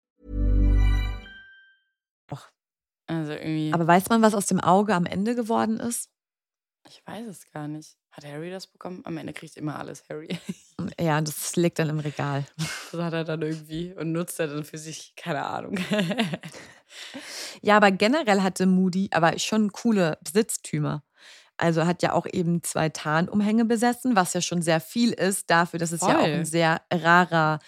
[SPEAKER 1] Also irgendwie,
[SPEAKER 2] Aber weiß man, was aus dem Auge am Ende geworden ist?
[SPEAKER 1] ich weiß es gar nicht. Hat Harry das bekommen? Am Ende kriegt immer alles Harry.
[SPEAKER 2] Ja, das liegt dann im Regal.
[SPEAKER 1] Das hat er dann irgendwie und nutzt er dann für sich, keine Ahnung. [laughs]
[SPEAKER 2] Ja, aber generell hatte Moody aber schon coole Besitztümer. Also hat ja auch eben zwei Tarnumhänge besessen, was ja schon sehr viel ist dafür, dass es ja auch
[SPEAKER 1] Voll.
[SPEAKER 2] ein sehr rarer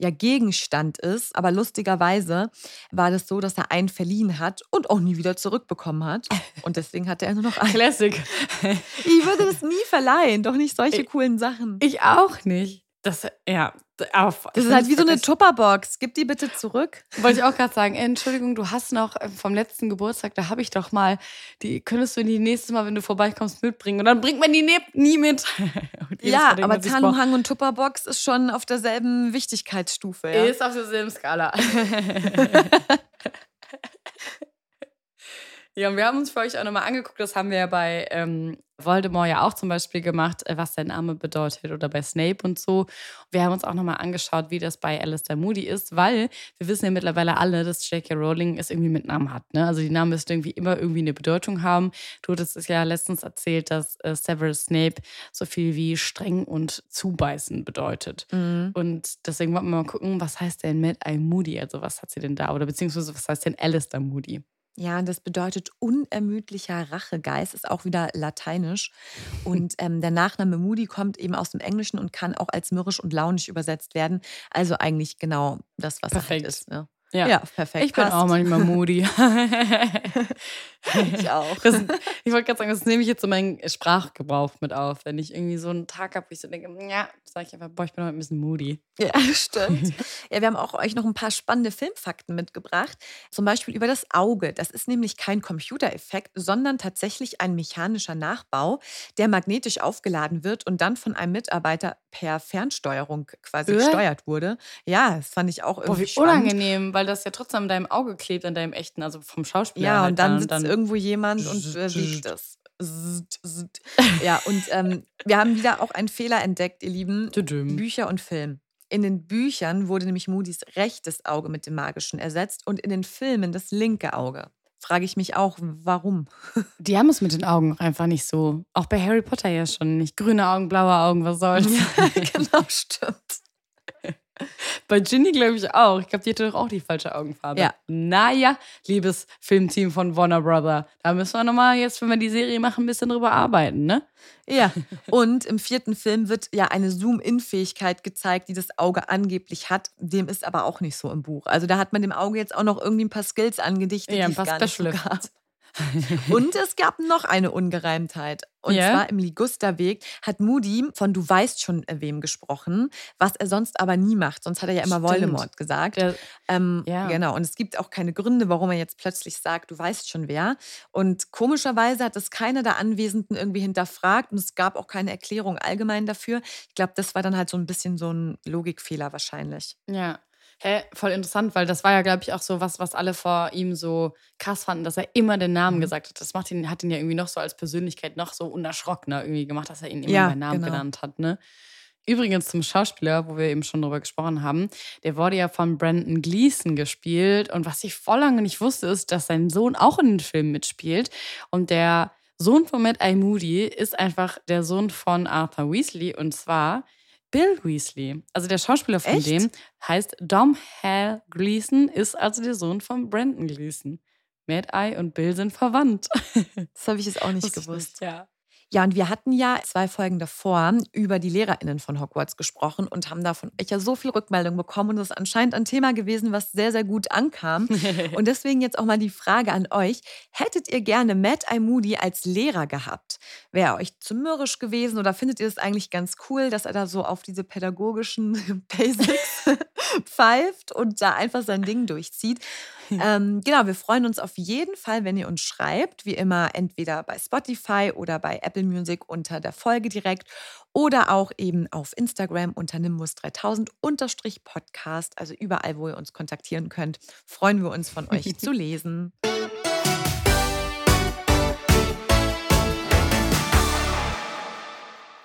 [SPEAKER 2] ja, Gegenstand ist. Aber lustigerweise war das so, dass er einen verliehen hat und auch nie wieder zurückbekommen hat. [laughs] Und deswegen hatte er nur noch einen.
[SPEAKER 1] Classic.
[SPEAKER 2] Ich würde das nie verleihen, doch nicht solche
[SPEAKER 1] Ich-
[SPEAKER 2] coolen Sachen.
[SPEAKER 1] Ich auch nicht. Das, ja, auf,
[SPEAKER 2] Das ist halt wie so eine Tupperbox. Gib die bitte zurück.
[SPEAKER 1] Wollte ich auch gerade sagen, Entschuldigung, du hast noch äh, vom letzten Geburtstag, da habe ich doch mal, die könntest du die nächste Mal, wenn du vorbeikommst, mitbringen. Und dann bringt man die ne nie mit. [laughs]
[SPEAKER 2] Ja, aber Tarnumhang und Tupperbox ist schon auf derselben Wichtigkeitsstufe. Ja?
[SPEAKER 1] Ist auf derselben Skala. [laughs] ja, und wir haben uns für euch auch nochmal angeguckt, das haben wir ja bei ähm, Voldemort ja auch zum Beispiel gemacht, äh, was sein Name bedeutet oder bei Snape und so. Wir haben uns auch nochmal angeschaut, wie das bei Alistair Moody ist, weil wir wissen ja mittlerweile alle, dass J.K. Rowling es irgendwie mit Namen hat. Ne? Also die Namen müssen irgendwie immer irgendwie eine Bedeutung haben. Du hattest es ja letztens erzählt, dass äh, Severus Snape so viel wie streng und zubeißen bedeutet.
[SPEAKER 2] Mhm.
[SPEAKER 1] Und deswegen wollten wir mal gucken, was heißt denn Mad Eye Moody? Also was hat sie denn da? Oder beziehungsweise was heißt denn Alistair Moody?
[SPEAKER 2] Ja, und das bedeutet unermüdlicher Rachegeist, ist auch wieder lateinisch. Und ähm, der Nachname Moody kommt eben aus dem Englischen und kann auch als mürrisch und launisch übersetzt werden. Also eigentlich genau das, was
[SPEAKER 1] Perfekt.
[SPEAKER 2] er halt ist. Ne?
[SPEAKER 1] Ja.
[SPEAKER 2] Ja, perfekt.
[SPEAKER 1] Ich bin
[SPEAKER 2] passt.
[SPEAKER 1] auch manchmal Moody. [laughs]
[SPEAKER 2] Ich auch.
[SPEAKER 1] Das, ich wollte gerade sagen, das nehme ich jetzt in meinen Sprachgebrauch mit auf. Wenn ich irgendwie so einen Tag habe, wo ich so denke, ja, sage ich einfach, boah, ich bin heute ein bisschen moody.
[SPEAKER 2] Ja, [laughs] stimmt. Ja, wir haben auch euch noch ein paar spannende Filmfakten mitgebracht. Zum Beispiel über das Auge. Das ist nämlich kein Computereffekt, sondern tatsächlich ein mechanischer Nachbau, der magnetisch aufgeladen wird und dann von einem Mitarbeiter per Fernsteuerung quasi
[SPEAKER 1] Äh?
[SPEAKER 2] gesteuert wurde. Ja, das fand ich auch irgendwie
[SPEAKER 1] Boah, wie
[SPEAKER 2] spannend.
[SPEAKER 1] unangenehm, weil das ja trotzdem an deinem Auge klebt, an deinem echten, also vom Schauspieler.
[SPEAKER 2] Ja,
[SPEAKER 1] halt
[SPEAKER 2] und dann sitzt irgendwo jemand und äh, wiegt zzt. Ja, und ähm, wir haben wieder auch einen Fehler entdeckt, ihr Lieben. Bücher und Film. In den Büchern wurde nämlich Moody's rechtes Auge mit dem magischen ersetzt und in den Filmen das linke Auge. Frage ich mich auch, warum? [laughs]
[SPEAKER 1] Die haben es mit den Augen einfach nicht so. Auch bei Harry Potter ja schon nicht. Grüne Augen, blaue Augen, was soll's. [laughs]
[SPEAKER 2] genau, stimmt. [laughs]
[SPEAKER 1] Bei Ginny glaube ich auch. Ich glaube, die hatte doch auch die falsche Augenfarbe.
[SPEAKER 2] Ja.
[SPEAKER 1] Naja, liebes Filmteam von Warner Brother. Da müssen wir nochmal jetzt, wenn wir die Serie machen, ein bisschen drüber arbeiten, ne?
[SPEAKER 2] Ja, und im vierten Film wird ja eine Zoom-In-Fähigkeit gezeigt, die das Auge angeblich hat. Dem ist aber auch nicht so im Buch. Also da hat man dem Auge jetzt auch noch irgendwie ein paar Skills angedichtet,
[SPEAKER 1] Ja, ein
[SPEAKER 2] die
[SPEAKER 1] paar
[SPEAKER 2] es gar nicht so
[SPEAKER 1] Special. Effects.
[SPEAKER 2] Und es gab noch eine Ungereimtheit. Und
[SPEAKER 1] Ja?
[SPEAKER 2] zwar im Ligusterweg hat Moody von Du weißt schon äh, wem gesprochen, was er sonst aber nie macht. Sonst hat er ja immer
[SPEAKER 1] Stimmt.
[SPEAKER 2] Voldemort gesagt.
[SPEAKER 1] Der,
[SPEAKER 2] Ähm,
[SPEAKER 1] Ja.
[SPEAKER 2] Genau. Und es gibt auch keine Gründe, warum er jetzt plötzlich sagt, du weißt schon wer. Und komischerweise hat es keiner der Anwesenden irgendwie hinterfragt und es gab auch keine Erklärung allgemein dafür. Ich glaube, das war dann halt so ein bisschen so ein Logikfehler wahrscheinlich.
[SPEAKER 1] ja. Hä, voll interessant, weil das war ja, glaube ich, auch so was, was alle vor ihm so krass fanden, dass er immer den Namen
[SPEAKER 2] Mhm.
[SPEAKER 1] gesagt hat. Das macht ihn, hat ihn ja irgendwie noch so als Persönlichkeit noch so unerschrockener irgendwie gemacht, dass er ihn immer
[SPEAKER 2] Ja,
[SPEAKER 1] bei Namen
[SPEAKER 2] genau.
[SPEAKER 1] genannt hat, ne? Übrigens zum Schauspieler, wo wir eben schon drüber gesprochen haben, der wurde ja von Brandon Gleason gespielt. Und was ich voll lange nicht wusste, ist, dass sein Sohn auch in den Film mitspielt. Und der Sohn von Matt I. Moody ist einfach der Sohn von Arthur Weasley und zwar Bill Weasley. Also der Schauspieler von
[SPEAKER 2] Echt?
[SPEAKER 1] dem heißt Dom Hal Gleason, ist also der Sohn von Brandon Gleason. Mad Eye und Bill sind verwandt.
[SPEAKER 2] Das habe ich jetzt auch nicht
[SPEAKER 1] Wusste
[SPEAKER 2] gewusst.
[SPEAKER 1] Ja.
[SPEAKER 2] Ja, und wir hatten ja zwei Folgen davor über die LehrerInnen von Hogwarts gesprochen und haben davon ich ja so viel Rückmeldung bekommen und das ist anscheinend ein Thema gewesen, was sehr, sehr gut ankam. [laughs] und deswegen jetzt auch mal die Frage an euch. Hättet ihr gerne Matt I. Moody als Lehrer gehabt? Wäre er euch zu mürrisch gewesen oder findet ihr es eigentlich ganz cool, dass er da so auf diese pädagogischen [laughs] Basics [laughs] pfeift und da einfach sein Ding durchzieht. [laughs] Ähm, genau, wir freuen uns auf jeden Fall, wenn ihr uns schreibt. Wie immer, entweder bei Spotify oder bei Apple Music unter der Folge direkt oder auch eben auf Instagram unter Nimbus3000 unterstrich Podcast. Also überall, wo ihr uns kontaktieren könnt, freuen wir uns von euch zu [laughs] lesen.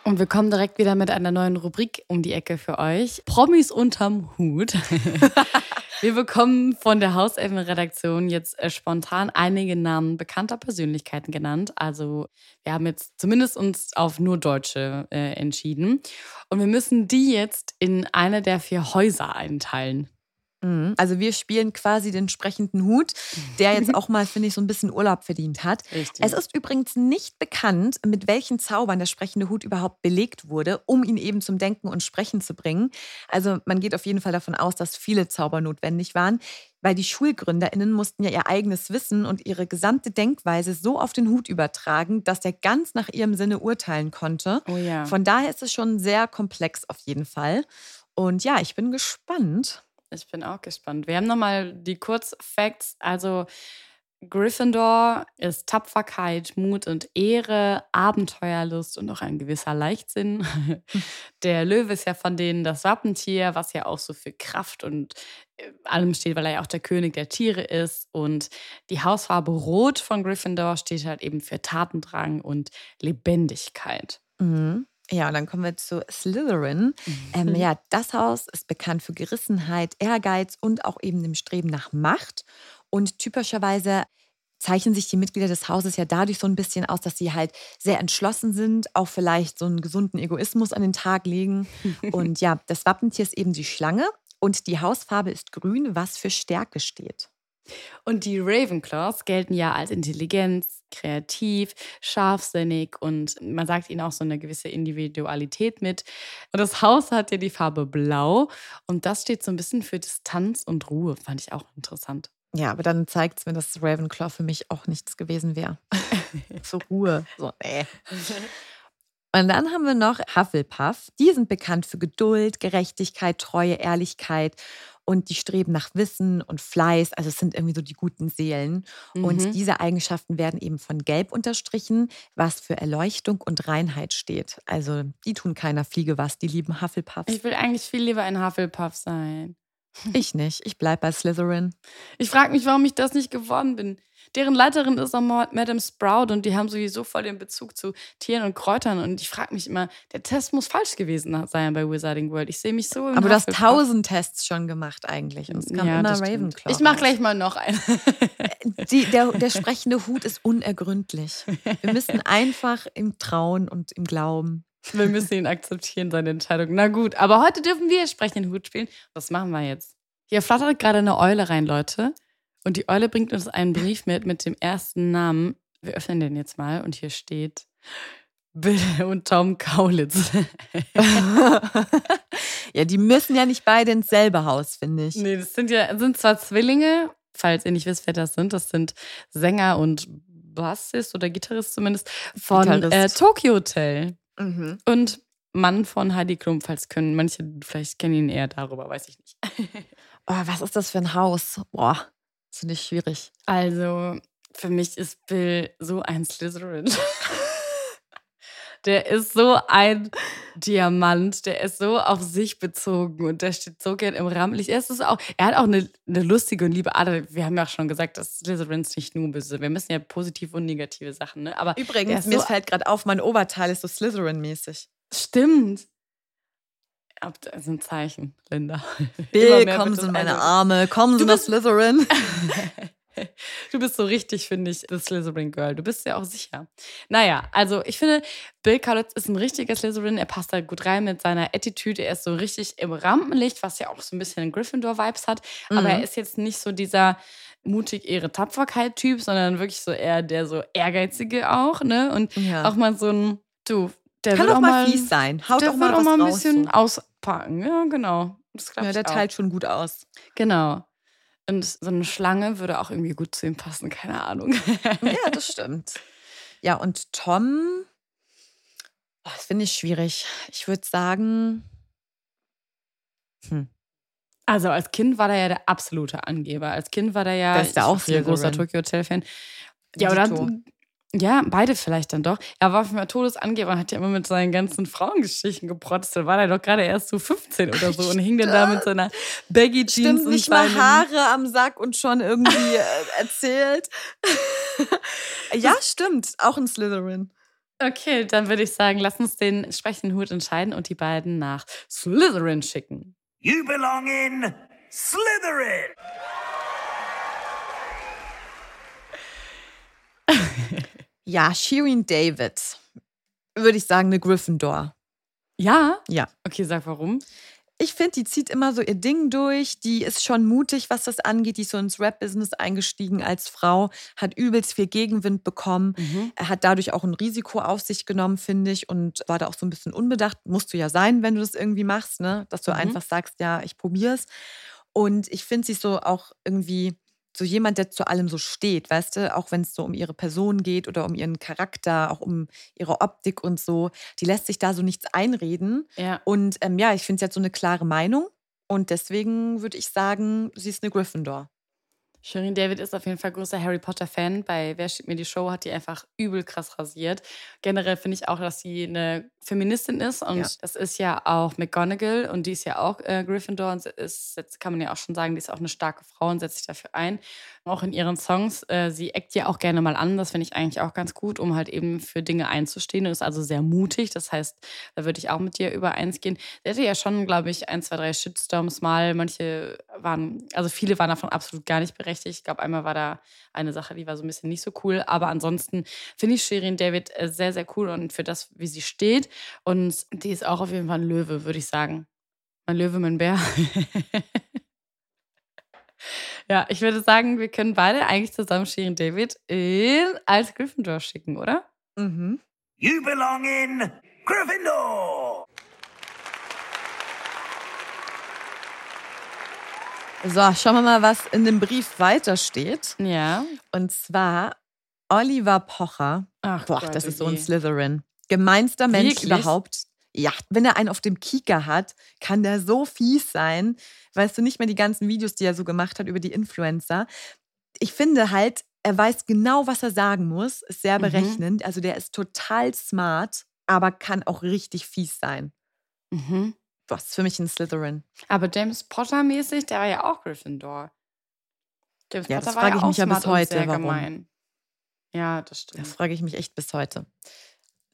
[SPEAKER 1] Und wir kommen direkt wieder mit einer neuen Rubrik um die Ecke für euch. Promis unterm Hut. [laughs] wir bekommen von der Hauselfenredaktion jetzt äh, spontan einige Namen bekannter Persönlichkeiten genannt. Also wir haben jetzt zumindest uns auf nur Deutsche äh, entschieden. Und wir müssen die jetzt in eine der vier Häuser einteilen.
[SPEAKER 2] Mhm. Also wir spielen quasi den sprechenden Hut, der jetzt auch mal, finde ich, so ein bisschen Urlaub verdient hat.
[SPEAKER 1] Richtig.
[SPEAKER 2] Es ist übrigens nicht bekannt, mit welchen Zaubern der sprechende Hut überhaupt belegt wurde, um ihn eben zum Denken und Sprechen zu bringen. Also man geht auf jeden Fall davon aus, dass viele Zauber notwendig waren, weil die Schulgründerinnen mussten ja ihr eigenes Wissen und ihre gesamte Denkweise so auf den Hut übertragen, dass der ganz nach ihrem Sinne urteilen konnte.
[SPEAKER 1] Oh ja.
[SPEAKER 2] Von daher ist es schon sehr komplex auf jeden Fall. Und ja, ich bin gespannt.
[SPEAKER 1] Ich bin auch gespannt. Wir haben nochmal die Kurzfacts. Also Gryffindor ist Tapferkeit, Mut und Ehre, Abenteuerlust und auch ein gewisser Leichtsinn. [laughs] Der Löwe ist ja von denen das Wappentier, was ja auch so für Kraft und äh, allem steht, weil er ja auch der König der Tiere ist. Und die Hausfarbe Rot von Gryffindor steht halt eben für Tatendrang und Lebendigkeit.
[SPEAKER 2] Mhm. Ja, und dann kommen wir zu Slytherin. Ähm,
[SPEAKER 1] Mhm.
[SPEAKER 2] ja, das Haus ist bekannt für Gerissenheit, Ehrgeiz und auch eben dem Streben nach Macht. Und typischerweise zeichnen sich die Mitglieder des Hauses ja dadurch so ein bisschen aus, dass sie halt sehr entschlossen sind, auch vielleicht so einen gesunden Egoismus an den Tag legen. [laughs] Und ja, das Wappentier ist eben die Schlange und die Hausfarbe ist grün, was für Stärke steht.
[SPEAKER 1] Und die Ravenclaws gelten ja als Intelligenz, kreativ, scharfsinnig und man sagt ihnen auch so eine gewisse Individualität mit. Und das Haus hat ja die Farbe Blau und das steht so ein bisschen für Distanz und Ruhe, fand ich auch interessant.
[SPEAKER 2] Ja, aber dann zeigt es mir, dass Ravenclaw für mich auch nichts gewesen wäre. [laughs] so Ruhe. So, nee. Und dann haben wir noch Hufflepuff. Die sind bekannt für Geduld, Gerechtigkeit, Treue, Ehrlichkeit und die streben nach Wissen und Fleiß. Also es sind irgendwie so die guten Seelen. Und
[SPEAKER 1] Mhm.
[SPEAKER 2] diese Eigenschaften werden eben von Gelb unterstrichen, was für Erleuchtung und Reinheit steht. Also die tun keiner Fliege was, die lieben Hufflepuffs.
[SPEAKER 1] Ich will eigentlich viel lieber ein Hufflepuff sein.
[SPEAKER 2] Ich nicht. Ich bleib bei Slytherin.
[SPEAKER 1] Ich frage mich, warum ich das nicht geworden bin. Deren Leiterin ist auch Ma- Madame Sprout und die haben sowieso voll den Bezug zu Tieren und Kräutern. Und ich frage mich immer, der Test muss falsch gewesen sein bei Wizarding World. Ich sehe mich so im
[SPEAKER 2] Aber du hast tausend Tests schon gemacht eigentlich. Und es kam
[SPEAKER 1] Ja,
[SPEAKER 2] immer. Ravenclaw.
[SPEAKER 1] Ich mache gleich mal noch einen.
[SPEAKER 2] Die, der, der sprechende Hut ist unergründlich. Wir müssen [laughs] einfach ihm trauen und ihm glauben.
[SPEAKER 1] Wir müssen ihn akzeptieren, seine Entscheidung. Na gut, aber heute dürfen wir sprechen den Hut spielen. Das machen wir jetzt. Hier flattert gerade eine Eule rein, Leute. Und die Eule bringt uns einen Brief mit mit dem ersten Namen. Wir öffnen den jetzt mal und hier steht Bill [laughs] und Tom Kaulitz. [laughs]
[SPEAKER 2] ja, die müssen ja nicht beide ins selbe Haus, finde ich.
[SPEAKER 1] nee, das sind ja sind zwar Zwillinge, falls ihr nicht wisst, wer das sind. Das sind Sänger und Bassist oder Gitarrist zumindest von äh. Tokyo Hotel.
[SPEAKER 2] Mhm.
[SPEAKER 1] Und Mann von Heidi Klum, falls können. Manche vielleicht kennen ihn eher darüber, weiß ich nicht. [laughs]
[SPEAKER 2] Oh, was ist das für ein Haus? Boah, das finde ich schwierig.
[SPEAKER 1] Also, für mich ist Bill so ein Slytherin. [laughs] Der ist so ein Diamant, der ist so auf sich bezogen und der steht so gern im Rampenlicht. Er, ist es auch, er hat auch eine, eine lustige und liebe Art. Wir haben ja auch schon gesagt, dass Slytherins nicht nur böse sind. Wir müssen ja positive und negative Sachen, ne? Aber
[SPEAKER 2] Übrigens, mir
[SPEAKER 1] so,
[SPEAKER 2] fällt gerade auf, mein Oberteil ist so Slytherin-mäßig.
[SPEAKER 1] Stimmt. Ab- Das ist ein Zeichen, Linda. [laughs]
[SPEAKER 2] Bill, kommen Sie in meine
[SPEAKER 1] also-
[SPEAKER 2] Arme, kommen Sie nach Slytherin. [laughs]
[SPEAKER 1] Du bist so richtig, finde ich, das Slytherin Girl. Du bist ja auch sicher. Naja, also ich finde, Bill Kaulitz ist ein richtiger Slytherin. Er passt da gut rein mit seiner Attitude. Er ist so richtig im Rampenlicht, was ja auch so ein bisschen Gryffindor-Vibes hat. Aber
[SPEAKER 2] Mhm.
[SPEAKER 1] er ist jetzt nicht so dieser mutig ehre Tapferkeit-Typ, sondern wirklich so eher der so ehrgeizige auch, ne? Und
[SPEAKER 2] Ja.
[SPEAKER 1] auch mal so ein, du, der
[SPEAKER 2] Kann
[SPEAKER 1] wird
[SPEAKER 2] auch
[SPEAKER 1] auch
[SPEAKER 2] mal fies sein. Haut
[SPEAKER 1] der
[SPEAKER 2] auch mal
[SPEAKER 1] wird auch
[SPEAKER 2] was
[SPEAKER 1] mal ein
[SPEAKER 2] raus,
[SPEAKER 1] bisschen
[SPEAKER 2] so.
[SPEAKER 1] auspacken. Ja, genau. Das
[SPEAKER 2] Ja, der
[SPEAKER 1] auch.
[SPEAKER 2] teilt schon gut aus.
[SPEAKER 1] Genau. Und so eine Schlange würde auch irgendwie gut zu ihm passen, keine Ahnung. [laughs]
[SPEAKER 2] Ja, das [laughs] stimmt. Ja, und Tom, oh, das finde ich schwierig. Ich würde sagen, hm.
[SPEAKER 1] Also als Kind war der ja der absolute Angeber. Als Kind war der ja
[SPEAKER 2] Der ist ja auch
[SPEAKER 1] früher großer. Tokyo Hotel Fan. Ja, oder. Ja, beide vielleicht dann doch. Er war für mich Todesangeber und hat ja immer mit seinen ganzen Frauengeschichten geprotzt. Da war er doch gerade erst so 15 oder so und hing dann da mit seiner Baggy Jeans
[SPEAKER 2] Stimmt,
[SPEAKER 1] und
[SPEAKER 2] nicht mal Haare am Sack und schon irgendwie äh, erzählt. [laughs] ja, stimmt. Auch ein Slytherin.
[SPEAKER 1] Okay, dann würde ich sagen, lass uns den entsprechenden Hut entscheiden und die beiden nach Slytherin schicken.
[SPEAKER 3] You belong in Slytherin. [laughs]
[SPEAKER 2] Ja, Shirin David. Würde ich sagen, eine Gryffindor.
[SPEAKER 1] Ja?
[SPEAKER 2] Ja.
[SPEAKER 1] Okay, sag warum.
[SPEAKER 2] Ich finde, die zieht immer so ihr Ding durch. Die ist schon mutig, was das angeht. Die ist so ins Rap-Business eingestiegen als Frau, hat übelst viel Gegenwind bekommen. Er hat dadurch auch ein Risiko auf sich genommen, finde ich, und war da auch so ein bisschen unbedacht. Musst du ja sein, wenn du das irgendwie machst, ne? Dass du
[SPEAKER 1] Mhm.
[SPEAKER 2] einfach sagst, ja, ich probier's. Und ich finde sie so auch irgendwie so jemand, der zu allem so steht, weißt du, auch wenn es so um ihre Person geht oder um ihren Charakter, auch um ihre Optik und so, die lässt sich da so nichts einreden.
[SPEAKER 1] Ja.
[SPEAKER 2] Und ähm, ja, ich finde, sie hat so eine klare Meinung. Und deswegen würde ich sagen, sie ist eine Gryffindor.
[SPEAKER 1] Shirin David ist auf jeden Fall großer Harry Potter-Fan. Bei Wer steht mir die Show hat die einfach übel krass rasiert. Generell finde ich auch, dass sie eine Feministin ist und
[SPEAKER 2] Ja.
[SPEAKER 1] das ist ja auch McGonagall und die ist ja auch äh, Gryffindor und ist, jetzt kann man ja auch schon sagen, die ist auch eine starke Frau und setzt sich dafür ein. Auch in ihren Songs, äh, sie eckt ja auch gerne mal an, das finde ich eigentlich auch ganz gut, um halt eben für Dinge einzustehen und ist also sehr mutig. Das heißt, da würde ich auch mit dir übereins gehen. Sie hatte ja schon, glaube ich, ein, zwei, drei Shitstorms mal. Manche waren, also viele waren davon absolut gar nicht berechtigt. Ich glaube, einmal war da eine Sache, die war so ein bisschen nicht so cool. Aber ansonsten finde ich Shirin David äh, sehr, sehr cool und für das, wie sie steht. Und die ist auch auf jeden Fall ein Löwe, würde ich sagen. Mein Löwe, mein Bär. [laughs] ja, ich würde sagen, wir können beide eigentlich zusammen Shirin David in, als Gryffindor schicken, oder?
[SPEAKER 2] Mhm.
[SPEAKER 3] You belong in Gryffindor.
[SPEAKER 2] So, schauen wir mal, was in dem Brief weiter steht.
[SPEAKER 1] Ja.
[SPEAKER 2] Und zwar Oliver Pocher.
[SPEAKER 1] Ach
[SPEAKER 2] Boah,
[SPEAKER 1] Gott,
[SPEAKER 2] das ist so ein Slytherin. Gemeinster Mensch
[SPEAKER 1] Wirklich?
[SPEAKER 2] überhaupt. Ja, wenn er einen auf dem Kieker hat, kann der so fies sein. Weißt du nicht mehr die ganzen Videos, die er so gemacht hat über die Influencer. Ich finde halt, er weiß genau, was er sagen muss, ist sehr
[SPEAKER 1] Mhm.
[SPEAKER 2] berechnend. Also der ist total smart, aber kann auch richtig fies sein.
[SPEAKER 1] Mhm.
[SPEAKER 2] Ist für mich ein Slytherin.
[SPEAKER 1] Aber James Potter-mäßig, der war ja auch Gryffindor. James
[SPEAKER 2] Ja,
[SPEAKER 1] Potter
[SPEAKER 2] das frage
[SPEAKER 1] ja
[SPEAKER 2] ich mich ja bis heute,
[SPEAKER 1] Sehr
[SPEAKER 2] warum.
[SPEAKER 1] gemein. Ja, das
[SPEAKER 2] Das
[SPEAKER 1] stimmt.
[SPEAKER 2] frage ich mich echt bis heute.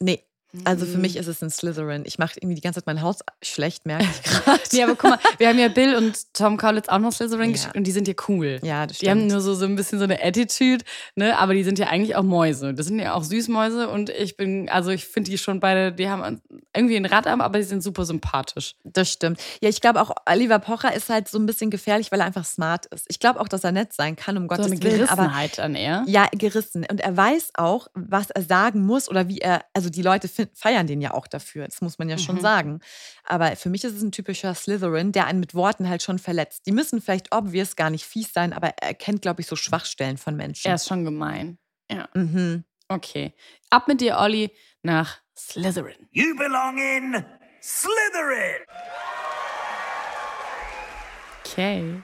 [SPEAKER 2] Nee, also für
[SPEAKER 1] Mhm.
[SPEAKER 2] mich ist es ein Slytherin. Ich mache irgendwie die ganze Zeit mein Haus schlecht, merke ich [laughs] gerade.
[SPEAKER 1] Nee, aber guck mal, wir haben ja Bill und Tom Kaulitz auch noch Slytherin
[SPEAKER 2] Ja.
[SPEAKER 1] geschickt und die sind ja cool.
[SPEAKER 2] Ja, das
[SPEAKER 1] Die haben
[SPEAKER 2] stimmt.
[SPEAKER 1] nur so, so ein bisschen so eine Attitude, ne? Aber die sind ja eigentlich auch Mäuse. Das sind ja auch Süßmäuse und ich bin, also ich finde die schon beide, die haben irgendwie ein Rad am, aber die sind super sympathisch.
[SPEAKER 2] Das stimmt. Ja, ich glaube auch, Oliver Pocher ist halt so ein bisschen gefährlich, weil er einfach smart ist. Ich glaube auch, dass er nett sein kann, um
[SPEAKER 1] So
[SPEAKER 2] Gottes
[SPEAKER 1] eine
[SPEAKER 2] Willen. Aber
[SPEAKER 1] Gerissenheit an er.
[SPEAKER 2] ja, gerissen. Und er weiß auch, was er sagen muss oder wie er, also die Leute fin- [laughs] feiern den ja auch dafür. Das muss man ja schon
[SPEAKER 1] Mhm.
[SPEAKER 2] sagen. Aber für mich ist es ein typischer Slytherin, der einen mit Worten halt schon verletzt. Die müssen vielleicht obvious gar nicht fies sein, aber er kennt, glaube ich, so Schwachstellen von Menschen.
[SPEAKER 1] Er ist schon gemein. Ja.
[SPEAKER 2] Mhm.
[SPEAKER 1] Okay. Ab mit dir, Olli, nach Slytherin.
[SPEAKER 3] You belong in Slytherin.
[SPEAKER 1] Okay.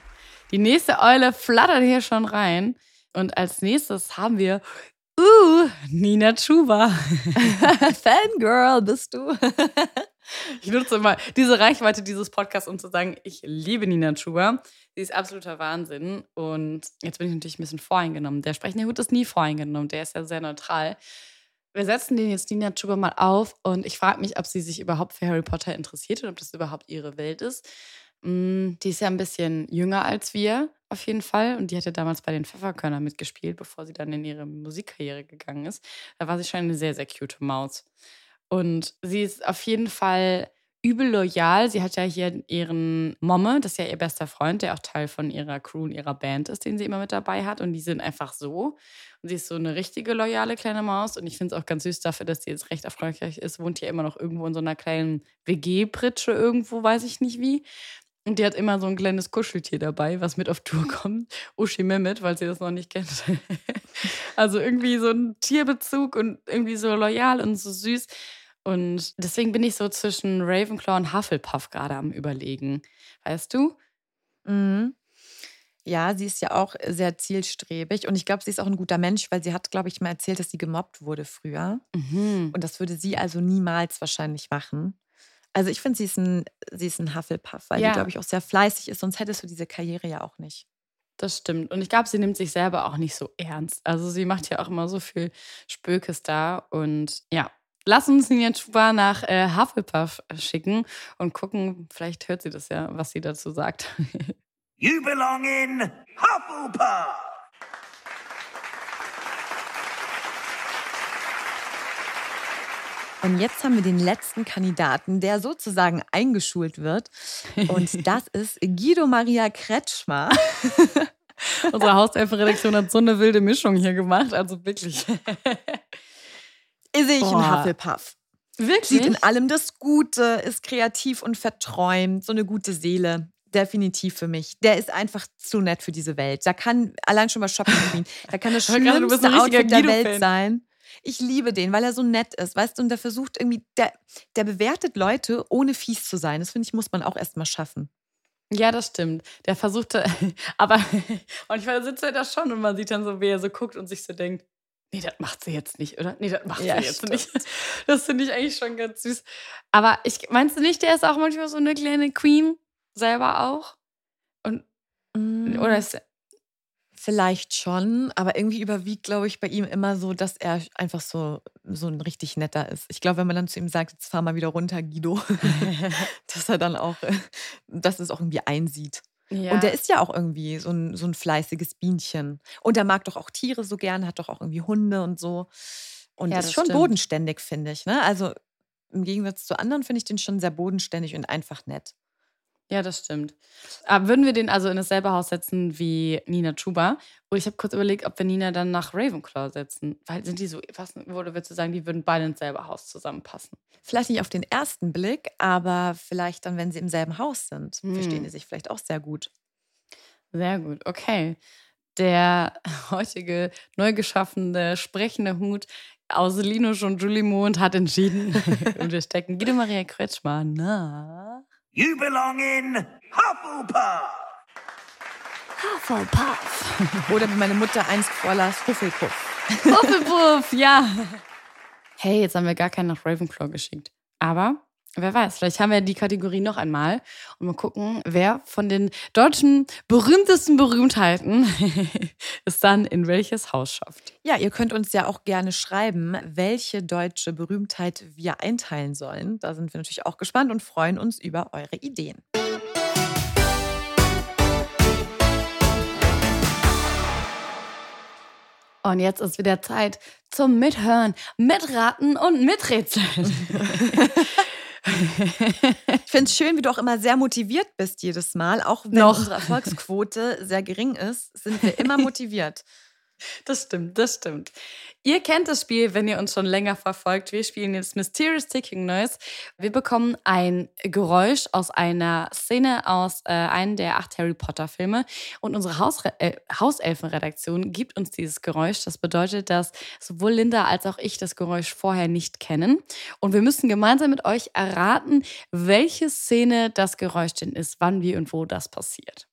[SPEAKER 1] Die nächste Eule flattert hier schon rein. Und als nächstes haben wir, uh, Nina Chuba. [laughs]
[SPEAKER 2] Fangirl bist du. [laughs]
[SPEAKER 1] Ich nutze mal diese Reichweite dieses Podcasts, um zu sagen, ich liebe Nina Chuba. Sie ist absoluter Wahnsinn. Und jetzt bin ich natürlich ein bisschen voreingenommen. Der sprechende Hut ist nie voreingenommen. Der ist ja sehr neutral. Wir setzen den jetzt Nina Chuba mal auf und ich frage mich, ob sie sich überhaupt für Harry Potter interessiert und ob das überhaupt ihre Welt ist. Mm, Die ist ja ein bisschen jünger als wir, auf jeden Fall. Und die hatte damals bei den Pfefferkörner mitgespielt, bevor sie dann in ihre Musikkarriere gegangen ist. Da war sie schon eine sehr, sehr cute Maus. Und sie ist auf jeden Fall übel loyal. Sie hat ja hier ihren Momme, das ist ja ihr bester Freund, der auch Teil von ihrer Crew und ihrer Band ist, den sie immer mit dabei hat. Und die sind einfach so. Und sie ist so eine richtige loyale kleine Maus. Und ich finde es auch ganz süß dafür, dass sie jetzt recht erfolgreich ist. Wohnt ja immer noch irgendwo in so einer kleinen WG-Pritsche irgendwo, weiß ich nicht wie. Und die hat immer so ein kleines Kuscheltier dabei, was mit auf Tour kommt. Uschi Mehmet, weil sie das noch nicht kennt. [laughs] also irgendwie so ein Tierbezug und irgendwie so loyal und so süß. Und deswegen bin ich so zwischen Ravenclaw und Hufflepuff gerade am Überlegen. Weißt du?
[SPEAKER 2] Mhm. Ja, sie ist ja auch sehr zielstrebig und ich glaube, sie ist auch ein guter Mensch, weil sie hat, glaube ich, mal erzählt, dass sie gemobbt wurde früher.
[SPEAKER 1] Mhm.
[SPEAKER 2] Und das würde sie also niemals wahrscheinlich machen. Also ich finde, sie, ist ein- sie ist ein Hufflepuff, weil
[SPEAKER 1] Ja.
[SPEAKER 2] sie, glaube ich, auch sehr fleißig ist, sonst hättest du diese Karriere ja auch nicht.
[SPEAKER 1] Das stimmt. Und ich glaube, sie nimmt sich selber auch nicht so ernst. Also sie macht ja auch immer so viel Spökes da. Und ja, lass uns Nina Chuba nach äh, Hufflepuff schicken und gucken, vielleicht hört sie das ja, was sie dazu sagt. [laughs]
[SPEAKER 3] You belong in Hufflepuff.
[SPEAKER 2] Und jetzt haben wir den letzten Kandidaten, der sozusagen eingeschult wird. Und [laughs] das ist Guido Maria Kretschmer. [laughs]
[SPEAKER 1] Unsere Hauselfenredaktion hat so eine wilde Mischung hier gemacht. Also wirklich.
[SPEAKER 2] Sehe ich
[SPEAKER 1] Boah.
[SPEAKER 2] Hufflepuff.
[SPEAKER 1] Wirklich?
[SPEAKER 2] Sieht in allem das Gute, ist kreativ und verträumt, so eine gute Seele. Definitiv für mich. Der ist einfach zu nett für diese Welt. Da kann allein schon mal Shopping Queen. Da kann das schlimmste
[SPEAKER 1] richtiger
[SPEAKER 2] Outfit der. Welt sein. Ich liebe den, weil er so nett ist, weißt du, und der versucht irgendwie, der, der bewertet Leute, ohne fies zu sein. Das finde ich, muss man auch erstmal schaffen.
[SPEAKER 1] Ja, das stimmt. Der versuchte, [laughs] aber [laughs] manchmal sitzt er da schon und man sieht dann so, wie er so guckt und sich so denkt, nee, das macht sie jetzt nicht, oder? Nee, das macht
[SPEAKER 2] Ja,
[SPEAKER 1] sie jetzt
[SPEAKER 2] stimmt.
[SPEAKER 1] nicht. [laughs] Das finde ich eigentlich schon ganz süß. Aber ich, meinst du nicht, der ist auch manchmal so eine kleine Queen selber auch? Und, oder ist
[SPEAKER 2] Mm. Vielleicht schon, aber irgendwie überwiegt, glaube ich, bei ihm immer so, dass er einfach so, so ein richtig netter ist. Ich glaube, wenn man dann zu ihm sagt, jetzt fahr mal wieder runter, Guido, [laughs] [laughs] dass er dann auch, [laughs] dass es auch irgendwie einsieht.
[SPEAKER 1] ja,
[SPEAKER 2] Und der ist ja auch irgendwie so ein, so ein fleißiges Bienchen. Und er mag doch auch Tiere so gern, hat doch auch irgendwie Hunde und so. Und
[SPEAKER 1] Ja,
[SPEAKER 2] ist schon
[SPEAKER 1] stimmt.
[SPEAKER 2] bodenständig, finde ich. Ne? Also im Gegensatz zu anderen finde ich den schon sehr bodenständig und einfach nett.
[SPEAKER 1] Ja, das stimmt. Aber würden wir den also in dasselbe Haus setzen wie Nina Chuba? Und ich habe kurz überlegt, ob wir Nina dann nach Ravenclaw setzen. Weil sind die so, was oder würdest du sagen, die würden beide ins selbe Haus zusammenpassen?
[SPEAKER 2] Vielleicht nicht auf den ersten Blick, aber vielleicht dann, wenn sie im selben Haus sind,
[SPEAKER 1] Hm.
[SPEAKER 2] verstehen die sich vielleicht auch sehr gut.
[SPEAKER 1] Sehr gut, okay. Der [laughs] heutige neu geschaffene sprechende Hut aus Linus und Julie Mond hat entschieden. [laughs] und wir stecken Guido Maria Kretschmer nach.
[SPEAKER 3] You belong in Hufflepuff.
[SPEAKER 1] Hufflepuff. [laughs]
[SPEAKER 2] Oder wie meine Mutter einst vorlas, Hufflepuff.
[SPEAKER 1] Hufflepuff, ja. Hey, jetzt haben wir gar keinen nach Ravenclaw geschickt. Aber wer weiß, vielleicht haben wir die Kategorie noch einmal und mal gucken, wer von den deutschen berühmtesten Berühmtheiten [laughs] es dann in welches Haus schafft.
[SPEAKER 2] Ja, ihr könnt uns ja auch gerne schreiben, welche deutsche Berühmtheit wir einteilen sollen. Da sind wir natürlich auch gespannt und freuen uns über eure Ideen.
[SPEAKER 1] Und jetzt ist wieder Zeit zum Mithören, Mitraten und Miträtseln. [laughs] [laughs] [laughs]
[SPEAKER 2] Ich finde es schön, wie du auch immer sehr motiviert bist jedes Mal. Auch wenn
[SPEAKER 1] Noch.
[SPEAKER 2] unsere Erfolgsquote sehr gering ist, sind wir immer [laughs] motiviert.
[SPEAKER 1] Das stimmt, das stimmt. Ihr kennt das Spiel, wenn ihr uns schon länger verfolgt. Wir spielen jetzt Mysterious Ticking Noise. Wir bekommen ein Geräusch aus einer Szene aus äh, einem der acht Harry Potter Filme. Und unsere Hausre äh, Hauselfenredaktion gibt uns dieses Geräusch. Das bedeutet, dass sowohl Linda als auch ich das Geräusch vorher nicht kennen. Und wir müssen gemeinsam mit euch erraten, welche Szene das Geräusch denn ist, wann, wie und wo das passiert.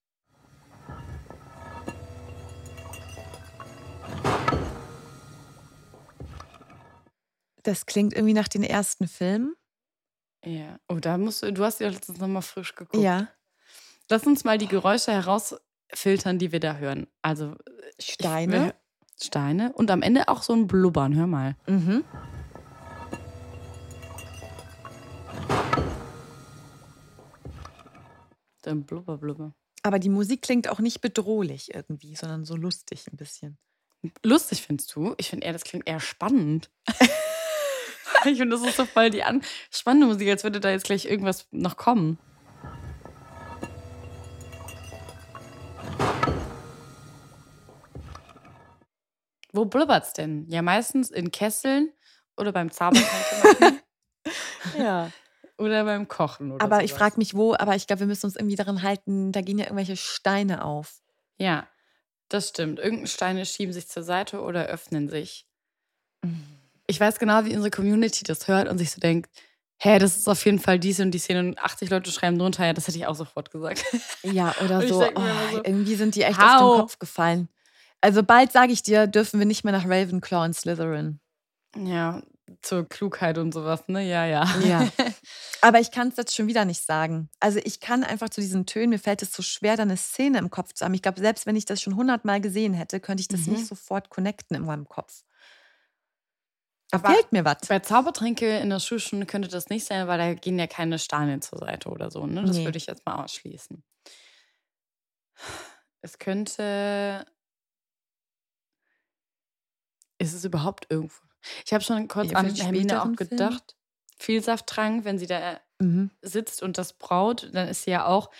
[SPEAKER 2] Das klingt irgendwie nach den ersten Filmen.
[SPEAKER 1] Ja. Oh, da musst du, du hast ja letztens nochmal frisch geguckt.
[SPEAKER 2] Ja.
[SPEAKER 1] Lass uns mal die Geräusche herausfiltern, die wir da hören. Also
[SPEAKER 2] Steine.
[SPEAKER 1] Ich, Steine und am Ende auch so ein Blubbern. Hör mal.
[SPEAKER 2] Mhm.
[SPEAKER 1] Ein Blubber, Blubber.
[SPEAKER 2] Aber die Musik klingt auch nicht bedrohlich irgendwie, sondern so lustig ein bisschen.
[SPEAKER 1] Lustig findest du? Ich finde eher, das klingt eher spannend. [laughs] ich finde, das ist so voll die an spannende Musik, als würde da jetzt gleich irgendwas noch kommen. Wo blubbert's denn? Ja, meistens in Kesseln oder beim Zaubertrank machen [laughs]
[SPEAKER 2] Ja.
[SPEAKER 1] oder beim Kochen. Oder
[SPEAKER 2] Aber ich
[SPEAKER 1] sowas.
[SPEAKER 2] frage mich wo, aber ich glaube, wir müssen uns irgendwie daran halten, da gehen ja irgendwelche Steine auf.
[SPEAKER 1] Ja, das stimmt. Irgendeine Steine schieben sich zur Seite oder öffnen sich. Ich weiß genau, wie unsere Community das hört und sich so denkt, Hä, das ist auf jeden Fall diese und die Szene und 80 Leute schreiben drunter, ja, das hätte ich auch sofort gesagt. [laughs]
[SPEAKER 2] Ja, oder so. Oh,
[SPEAKER 1] so,
[SPEAKER 2] irgendwie sind die echt
[SPEAKER 1] how?
[SPEAKER 2] auf den Kopf gefallen. Also bald, sage ich dir, dürfen wir nicht mehr nach Ravenclaw und Slytherin.
[SPEAKER 1] Ja, zur Klugheit und sowas, ne? Ja, ja.
[SPEAKER 2] Ja. [laughs] Aber ich kann es jetzt schon wieder nicht sagen. Also ich kann einfach zu diesen Tönen, mir fällt es so schwer, da eine Szene im Kopf zu haben. Ich glaube, selbst wenn ich das schon hundertmal gesehen hätte, könnte ich das
[SPEAKER 1] Mhm.
[SPEAKER 2] nicht sofort connecten in meinem Kopf. Da
[SPEAKER 1] Aber
[SPEAKER 2] fehlt mir was.
[SPEAKER 1] Bei Zaubertränke in der Schulstunde könnte das nicht sein, weil da gehen ja keine Steine zur Seite oder so, ne? Das
[SPEAKER 2] Nee.
[SPEAKER 1] würde ich jetzt mal ausschließen. Es könnte. Ist es überhaupt irgendwo? Ich habe schon kurz
[SPEAKER 2] Ja,
[SPEAKER 1] an Hermine auch
[SPEAKER 2] späteren Film?
[SPEAKER 1] gedacht. Vielsafttrank, wenn sie da
[SPEAKER 2] Mhm.
[SPEAKER 1] sitzt und das braut, dann ist sie ja auch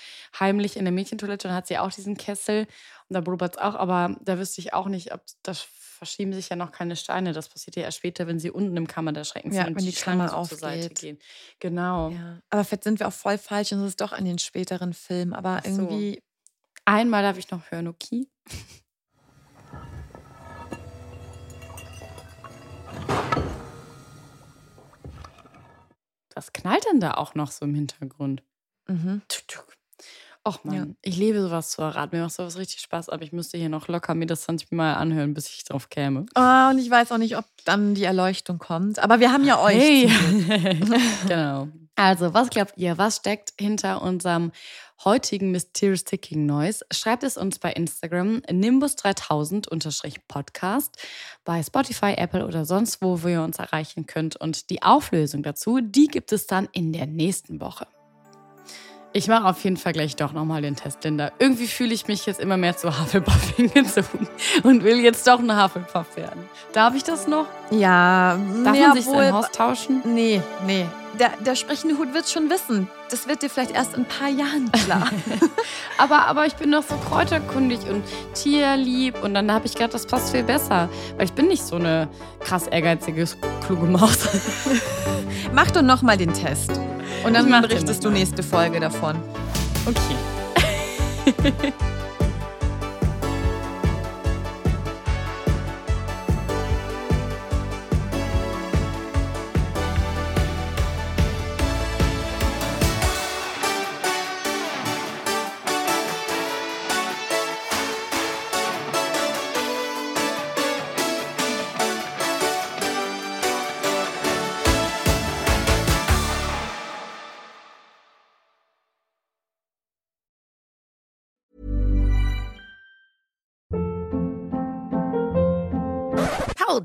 [SPEAKER 1] heimlich in der Mädchentoilette und hat sie auch diesen Kessel und da blubbert es auch, aber da wüsste ich auch nicht, ob da verschieben sich ja noch keine Steine. Das passiert ja erst später, wenn sie unten im Kammer der Schrecken
[SPEAKER 2] Ja,
[SPEAKER 1] sind und
[SPEAKER 2] wenn
[SPEAKER 1] die,
[SPEAKER 2] die
[SPEAKER 1] Schlangen so zur Seite gehen. Genau.
[SPEAKER 2] Ja. Aber vielleicht sind wir auch voll falsch und es ist doch an den späteren Filmen. Aber
[SPEAKER 1] so.
[SPEAKER 2] irgendwie.
[SPEAKER 1] Einmal darf ich noch hören, okay? [laughs] Was knallt denn da auch noch so im Hintergrund?
[SPEAKER 2] Mhm.
[SPEAKER 1] Tuk, tuk. Och man,
[SPEAKER 2] Ja.
[SPEAKER 1] ich liebe sowas zu erraten. Mir macht sowas richtig Spaß, aber ich müsste hier noch locker mir das 20 Mal anhören, bis ich drauf käme.
[SPEAKER 2] Oh, und ich weiß auch nicht, ob dann die Erleuchtung kommt. Aber wir haben ja euch.
[SPEAKER 1] Hey. [laughs] [laughs] genau. Also, was glaubt ihr? Was steckt hinter unserem heutigen Mysterious Ticking Noise? Schreibt es uns bei Instagram nimbus3000-podcast, bei Spotify, Apple oder sonst wo, wo ihr uns erreichen könnt. Und die Auflösung dazu, die gibt es dann in der nächsten Woche. Ich mache auf jeden Fall gleich doch nochmal den Test, Linda. Irgendwie fühle ich mich jetzt immer mehr zu Hufflepuff hingezogen [laughs] und will jetzt doch eine Hufflepuff werden. Darf ich das noch?
[SPEAKER 2] Ja,
[SPEAKER 1] Darf man sich
[SPEAKER 2] wohl-
[SPEAKER 1] Haus tauschen?
[SPEAKER 2] Nee, nee. Der, der sprechende Hut wird schon wissen. Das wird dir vielleicht erst in ein paar Jahren [laughs] klar.
[SPEAKER 1] Aber, aber ich bin doch so kräuterkundig und tierlieb und dann habe ich gedacht, das passt viel besser. Weil ich bin nicht so eine krass ehrgeizige, kluge Maus.
[SPEAKER 2] Mach doch nochmal den Test. Und dann berichtest du nächste Folge davon.
[SPEAKER 1] Okay. [laughs]